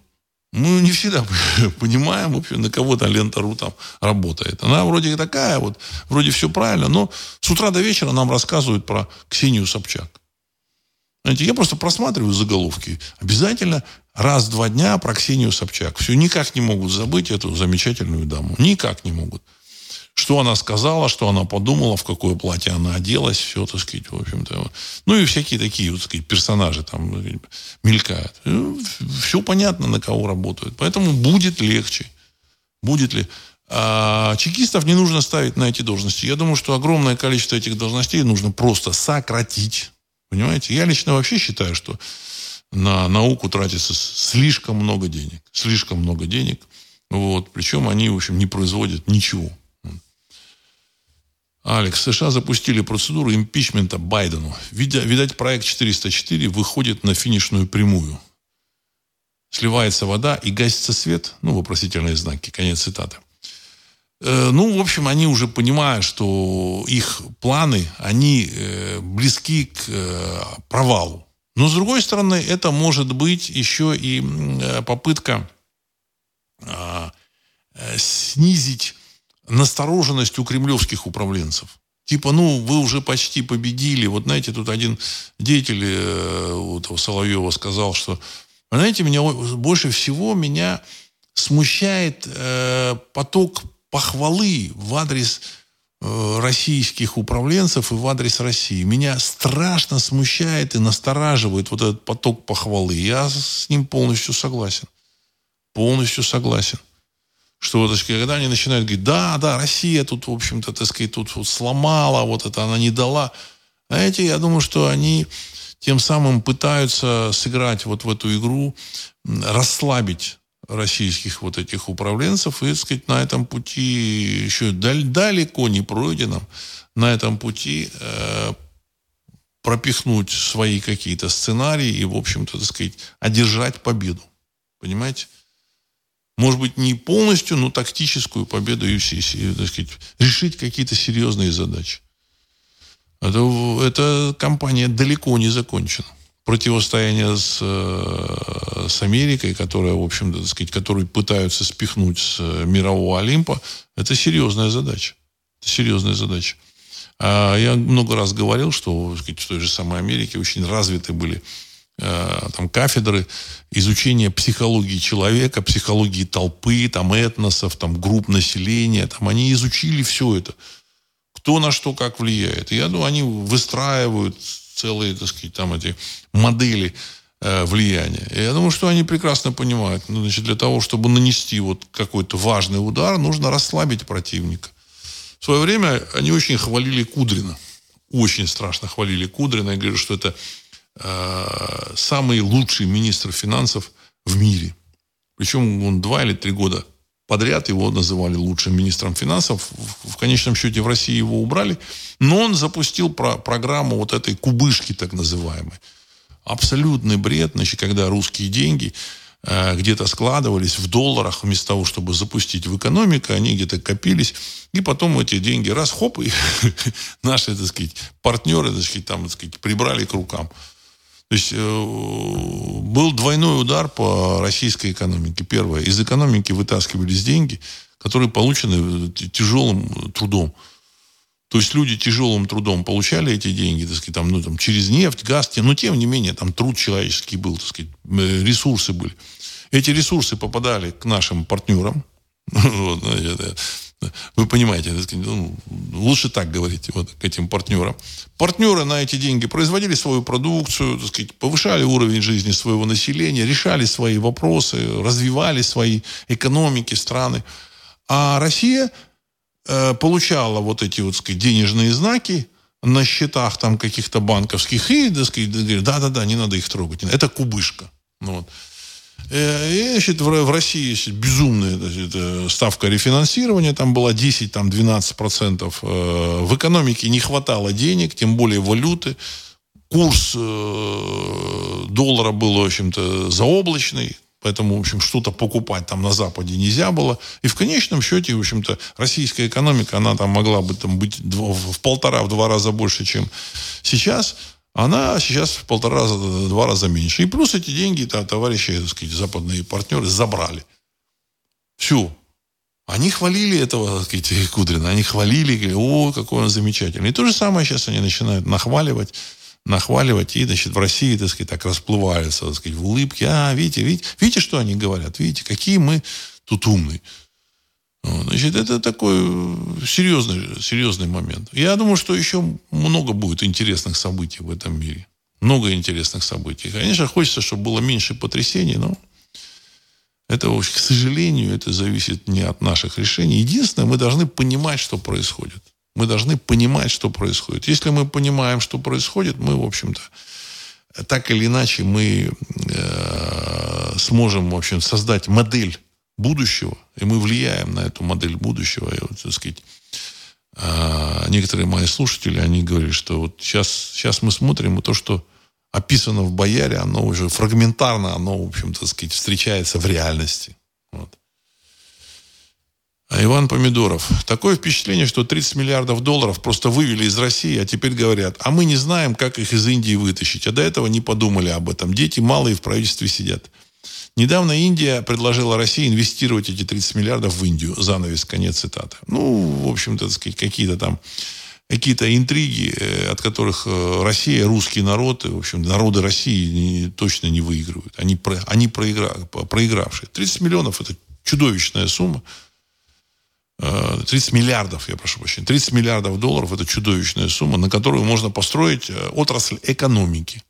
мы не всегда понимаем, в общем, на кого там лента.ру там работает. Она вроде такая, вот, вроде все правильно, но с утра до вечера нам рассказывают про Ксению Собчак. Знаете, я просто просматриваю заголовки. Обязательно раз-два дня про Ксению Собчак. Все, никак не могут забыть эту замечательную даму. Никак не могут что она сказала, что она подумала, в какое платье она оделась, все, так сказать, в общем-то. Ну и всякие такие, вот, так сказать, персонажи там мелькают. Ну, все понятно, на кого работают. Поэтому будет легче. Будет ли. А чекистов не нужно ставить на эти должности. Я думаю, что огромное количество этих должностей нужно просто сократить. Понимаете? Я лично вообще считаю, что на науку тратится слишком много денег. Слишком много денег. Вот. Причем они, в общем, не производят ничего. Алекс, США запустили процедуру импичмента Байдену. Видать, проект 404 выходит на финишную прямую. Сливается вода и гасится свет. Ну, вопросительные знаки. Конец цитаты. Э, ну, в общем, они уже понимают, что их планы, они э, близки к э, провалу. Но, с другой стороны, это может быть еще и попытка а, снизить настороженность у кремлевских управленцев. Типа, ну, вы уже почти победили. Вот, знаете, тут один деятель э, вот, Соловьева сказал, что, знаете, меня больше всего меня смущает э, поток похвалы в адрес э, российских управленцев и в адрес России. Меня страшно смущает и настораживает вот этот поток похвалы. Я с ним полностью согласен. Полностью согласен что, так сказать, когда они начинают говорить, да, да, Россия тут, в общем-то, так сказать, тут вот сломала, вот это она не дала. Знаете, я думаю, что они тем самым пытаются сыграть вот в эту игру, расслабить российских вот этих управленцев и, так сказать, на этом пути еще далеко не пройденном, на этом пути э, пропихнуть свои какие-то сценарии и, в общем-то, так сказать, одержать победу. Понимаете? Может быть, не полностью, но тактическую победу ЮСИСи, так сказать, решить какие-то серьезные задачи. Это, эта кампания далеко не закончена. Противостояние с, э, с Америкой, которая, в общем-то, так сказать, которую пытаются спихнуть с мирового Олимпа, это серьезная задача. Это серьезная задача. А я много раз говорил, что сказать, в той же самой Америке очень развиты были э, там, кафедры изучения психологии человека, психологии толпы, там, этносов, там, групп населения. Там, они изучили все это. Кто на что как влияет. Я думаю, они выстраивают целые, так сказать, там эти модели э, влияния. Я думаю, что они прекрасно понимают. Ну, значит, для того, чтобы нанести вот какой-то важный удар, нужно расслабить противника. В свое время они очень хвалили Кудрина. Очень страшно хвалили Кудрина. И говорят, что это э, самый лучший министр финансов в мире. Причем он два или три года подряд его называли лучшим министром финансов. В, конечном счете в России его убрали. Но он запустил про программу вот этой кубышки так называемой. Абсолютный бред, значит, когда русские деньги Э, где-то складывались в долларах, вместо того, чтобы запустить в экономику, они где-то копились, и потом эти деньги раз, хоп, и наши, так сказать, партнеры, так сказать, там, так сказать, прибрали к рукам. То есть э, был двойной удар по российской экономике. Первое, из экономики вытаскивались деньги, которые получены тяжелым трудом. То есть люди тяжелым трудом получали эти деньги, так сказать, там, ну, там, через нефть, газ, но тем не менее там труд человеческий был, так сказать, э, ресурсы были. Эти ресурсы попадали к нашим партнерам. Вот, вы понимаете, ну, лучше так говорить вот, к этим партнерам. Партнеры на эти деньги производили свою продукцию, так сказать, повышали уровень жизни своего населения, решали свои вопросы, развивали свои экономики, страны. А Россия Э, получала вот эти вот, сказать, денежные знаки на счетах там каких-то банковских и, так сказать, да-да-да, не надо их трогать. Это кубышка. Ну, вот. Э, и, значит, в, России значит, безумная значит, э, ставка рефинансирования, там была 10-12%. Там 12%. В экономике не хватало денег, тем более валюты. Курс доллара был, в общем-то, заоблачный. Поэтому, в общем, что-то покупать там на Западе нельзя было. И в конечном счете, в общем-то, российская экономика, она там могла бы там быть в полтора, в два раза больше, чем сейчас. Она сейчас в полтора раза, два раза меньше. И плюс эти деньги там, товарищи, так сказать, западные партнеры забрали. Все. Они хвалили этого, так сказать, Кудрина. Они хвалили, говорили, о, какой он замечательный. И то же самое сейчас они начинают нахваливать нахваливать, и, значит, в России, так сказать, так расплываются, так сказать, в улыбке. А, видите, видите, видите, что они говорят? Видите, какие мы тут умные. Значит, это такой серьезный, серьезный момент. Я думаю, что еще много будет интересных событий в этом мире. Много интересных событий. Конечно, хочется, чтобы было меньше потрясений, но это, к сожалению, это зависит не от наших решений. Единственное, мы должны понимать, что происходит. Мы должны понимать, что происходит. Если мы понимаем, что происходит, мы, в общем-то, так или иначе, мы э, сможем, в общем, создать модель будущего, и мы влияем на эту модель будущего. И, вот, так сказать, э, некоторые мои слушатели, они говорят, что вот сейчас, сейчас мы смотрим, и то, что описано в Бояре, оно уже фрагментарно, оно, в общем, так сказать, встречается в реальности. Вот. А Иван Помидоров. Такое впечатление, что 30 миллиардов долларов просто вывели из России, а теперь говорят, а мы не знаем, как их из Индии вытащить. А до этого не подумали об этом. Дети малые в правительстве сидят. Недавно Индия предложила России инвестировать эти 30 миллиардов в Индию. Занавес, конец цитаты. Ну, в общем-то, сказать, какие-то там какие-то интриги, э, от которых э, Россия, русский народ, в общем, народы России точно не выигрывают. Они, они проигра, проигравшие. 30 миллионов – это чудовищная сумма. 30 миллиардов, я прошу прощения, 30 миллиардов долларов – это чудовищная сумма, на которую можно построить э, отрасль экономики.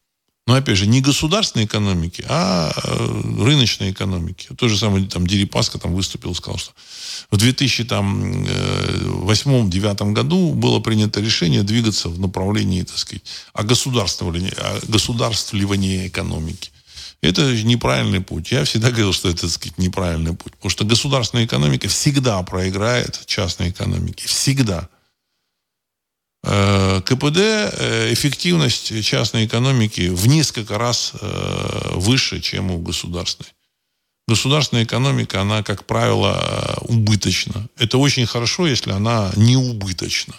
Но, опять же, не государственной экономики, а э, рыночной экономики. Тот же самый там, Дерипаска там выступил, сказал, что в 2008-2009 году было принято решение двигаться в направлении, так сказать, огосударствливания, огосударствливания экономики. Это неправильный путь. Я всегда говорил, что это, так сказать, неправильный путь. Потому что государственная экономика всегда проиграет частной экономике. Всегда. Э, КПД, э, эффективность частной экономики в несколько раз э, выше, чем у государственной. государственная экономика, она, как правило, убыточна. Это очень хорошо, если она не убыточна.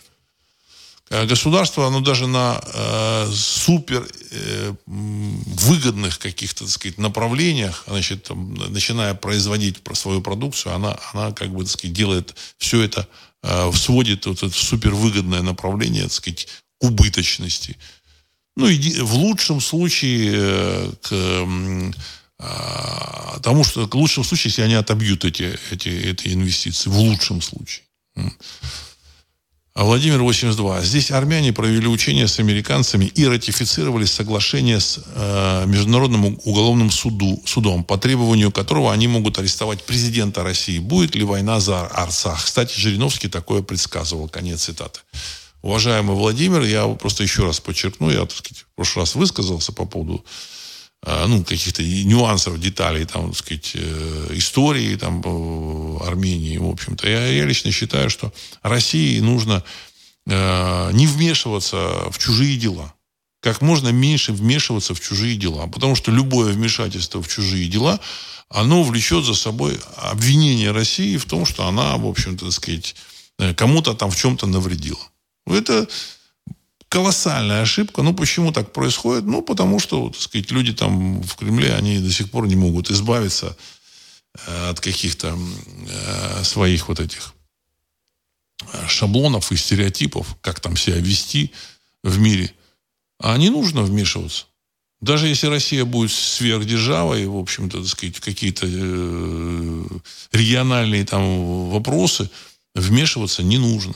Государство, оно даже на э, супер э, выгодных каких-то, так сказать, направлениях, значит, там, начиная производить свою продукцию, она, она как бы, так сказать, делает все это, сводит вот это супер выгодное направление, так сказать, к убыточности. Ну, и в лучшем случае э, к э, тому, что в лучшем случае, если они отобьют эти, эти, эти инвестиции, в лучшем случае. А Владимир 82. Здесь армяне провели учения с американцами и ратифицировали соглашение с э, Международным уголовным суду, судом, по требованию которого они могут арестовать президента России. Будет ли война за Арцах? Кстати, Жириновский такое предсказывал. Конец цитаты. Уважаемый Владимир, я просто еще раз подчеркну, я, так сказать, в прошлый раз высказался по поводу ну, каких-то нюансов, деталей, там, так сказать, э, истории там, Армении, в общем-то. Я, я лично считаю, что России нужно э, не вмешиваться в чужие дела. Как можно меньше вмешиваться в чужие дела. Потому что любое вмешательство в чужие дела, оно влечет за собой обвинение России в том, что она, в общем-то, сказать, э, кому-то там в чем-то навредила. Это колоссальная ошибка. Ну, почему так происходит? Ну, потому что, так сказать, люди там в Кремле, они до сих пор не могут избавиться э, от каких-то э, своих вот этих э, шаблонов и стереотипов, как там себя вести в мире. А не нужно вмешиваться. Даже если Россия будет сверхдержавой, в общем-то, так сказать, какие-то региональные там вопросы, вмешиваться не нужно.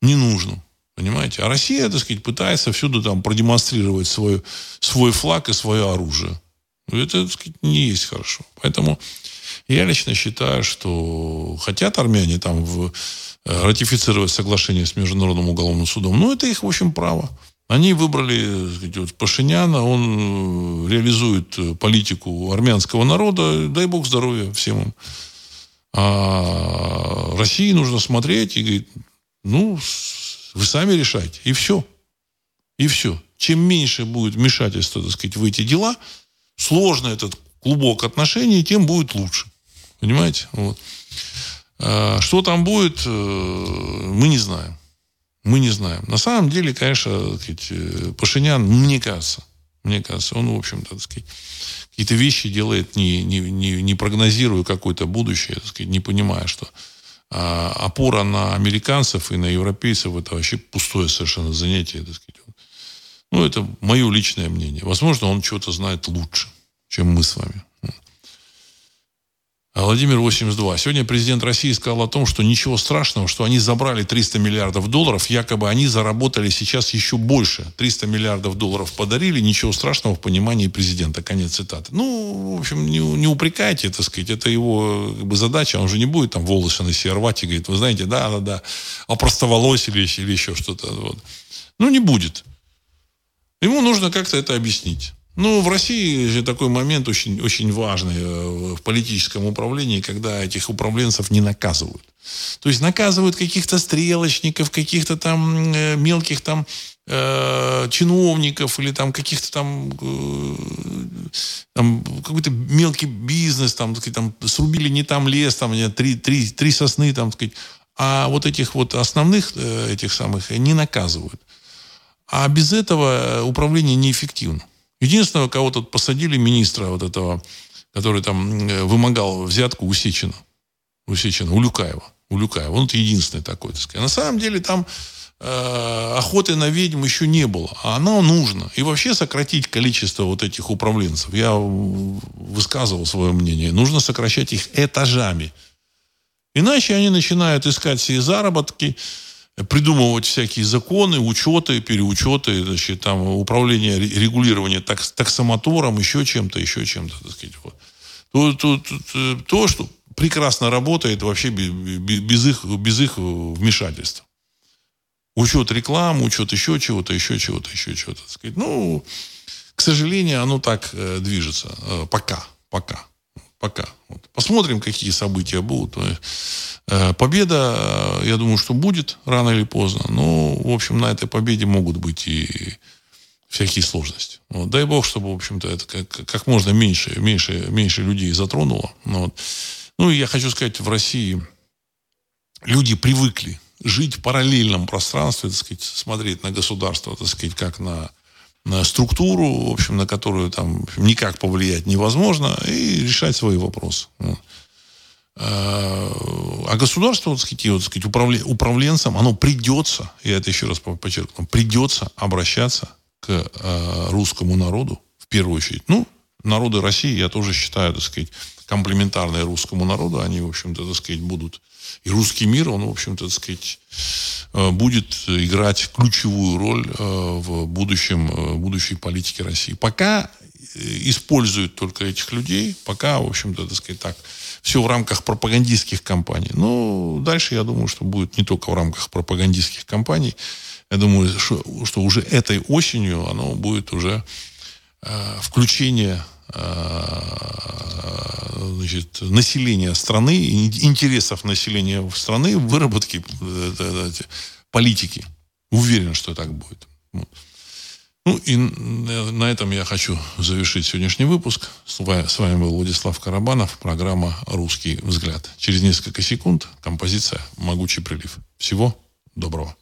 Не нужно. Понимаете? А Россия, так сказать, пытается всюду там продемонстрировать свой, свой флаг и свое оружие. Это, так сказать, не есть хорошо. Поэтому я лично считаю, что хотят армяне там в, э, ратифицировать соглашение с Международным уголовным судом, ну, это их, в общем, право. Они выбрали сказать, вот Пашиняна, он э, реализует политику армянского народа, дай бог здоровья всем им. А России нужно смотреть и говорить, ну, вы сами решайте. И все. И все. Чем меньше будет вмешательства, так сказать, в эти дела, сложно этот клубок отношений, тем будет лучше. Понимаете? Вот. А, что там будет, э, мы не знаем. Мы не знаем. На самом деле, конечно, э, Пашинян, мне кажется, мне кажется, он, в общем-то, сказать, какие-то вещи делает, не, не, не, не прогнозируя какое-то будущее, сказать, не понимая, что опора на американцев и на европейцев это вообще пустое совершенно занятие, так сказать. Ну, это мое личное мнение. Возможно, он чего-то знает лучше, чем мы с вами. А Владимир 82. Сегодня президент России сказал о том, что ничего страшного, что они забрали 300 миллиардов долларов, якобы они заработали сейчас еще больше. 300 миллиардов долларов подарили, ничего страшного в понимании президента. Конец цитаты. Ну, в общем, не, не упрекайте, так сказать, это его как бы, задача, он же не будет там волосы на себе рвать и говорит, вы знаете, да, да, да, а просто волос или, или еще что-то. Вот. Ну, не будет. Ему нужно как-то это объяснить. Ну, в России же такой момент очень, очень важный э, в политическом управлении, когда этих управленцев не наказывают. То есть наказывают каких-то стрелочников, каких-то там э, мелких там э, чиновников или там каких-то там, э, там какой-то мелкий бизнес, там, сказать, там срубили не там лес, там три, три, три сосны, там, сказать, а вот этих вот основных э, этих самых не наказывают. А без этого управление неэффективно. Единственного, кого тут посадили, министра вот этого, который там э, вымогал взятку у Сечина. У Сечина, у Люкаева. Единственный такой, так сказать. На самом деле там э, охоты на ведьм еще не было. А оно нужно. И вообще сократить количество вот этих управленцев. Я высказывал свое мнение. Нужно сокращать их этажами. Иначе они начинают искать себе заработки, придумывать всякие законы, учеты, переучеты, значит, там, управление, регулирование так, таксомотором, еще чем-то, еще чем-то, так сказать. Вот. То, то, то, то, что прекрасно работает вообще без их, без их вмешательства. Учет рекламы, учет еще чего-то, еще чего-то, еще чего-то. Ну, к сожалению, оно так э, движется. Э, пока, пока, пока. Вот. Посмотрим, какие события будут. Э, победа, э, я думаю, что будет рано или поздно. Но, в общем, на этой победе могут быть и всякие сложности. Вот. Дай бог, чтобы, в общем-то, это как, как можно меньше, меньше, меньше людей затронуло. Вот. Ну, и я хочу сказать, в России люди привыкли жить в параллельном пространстве, так сказать, смотреть на государство, так сказать, как на структуру, в общем, на которую там никак повлиять невозможно, и решать свои вопросы. А, а государство, вот, сказать, вот, сказать, управля, управленцам, оно придется, я это еще раз подчеркну, придется обращаться к э, русскому народу в первую очередь. Ну, народы России, я тоже считаю, так сказать, комплементарные русскому народу, они, в общем-то, так сказать, будут... И русский мир, он, в общем-то, так сказать, э, будет играть ключевую роль э, в будущем, э, будущей политике России. Пока используют только этих людей, пока, в общем-то, так сказать, так, все в рамках пропагандистских кампаний. Но дальше, я думаю, что будет не только в рамках пропагандистских кампаний. Я думаю, что, что уже этой осенью оно будет уже э, включение значит, населения страны, интересов населения страны в выработке э, политики. Уверен, что так будет. Ну и на этом я хочу завершить сегодняшний выпуск. С вами был Владислав Карабанов, программа «Русский взгляд». Через несколько секунд композиция «Могучий прилив». Всего доброго.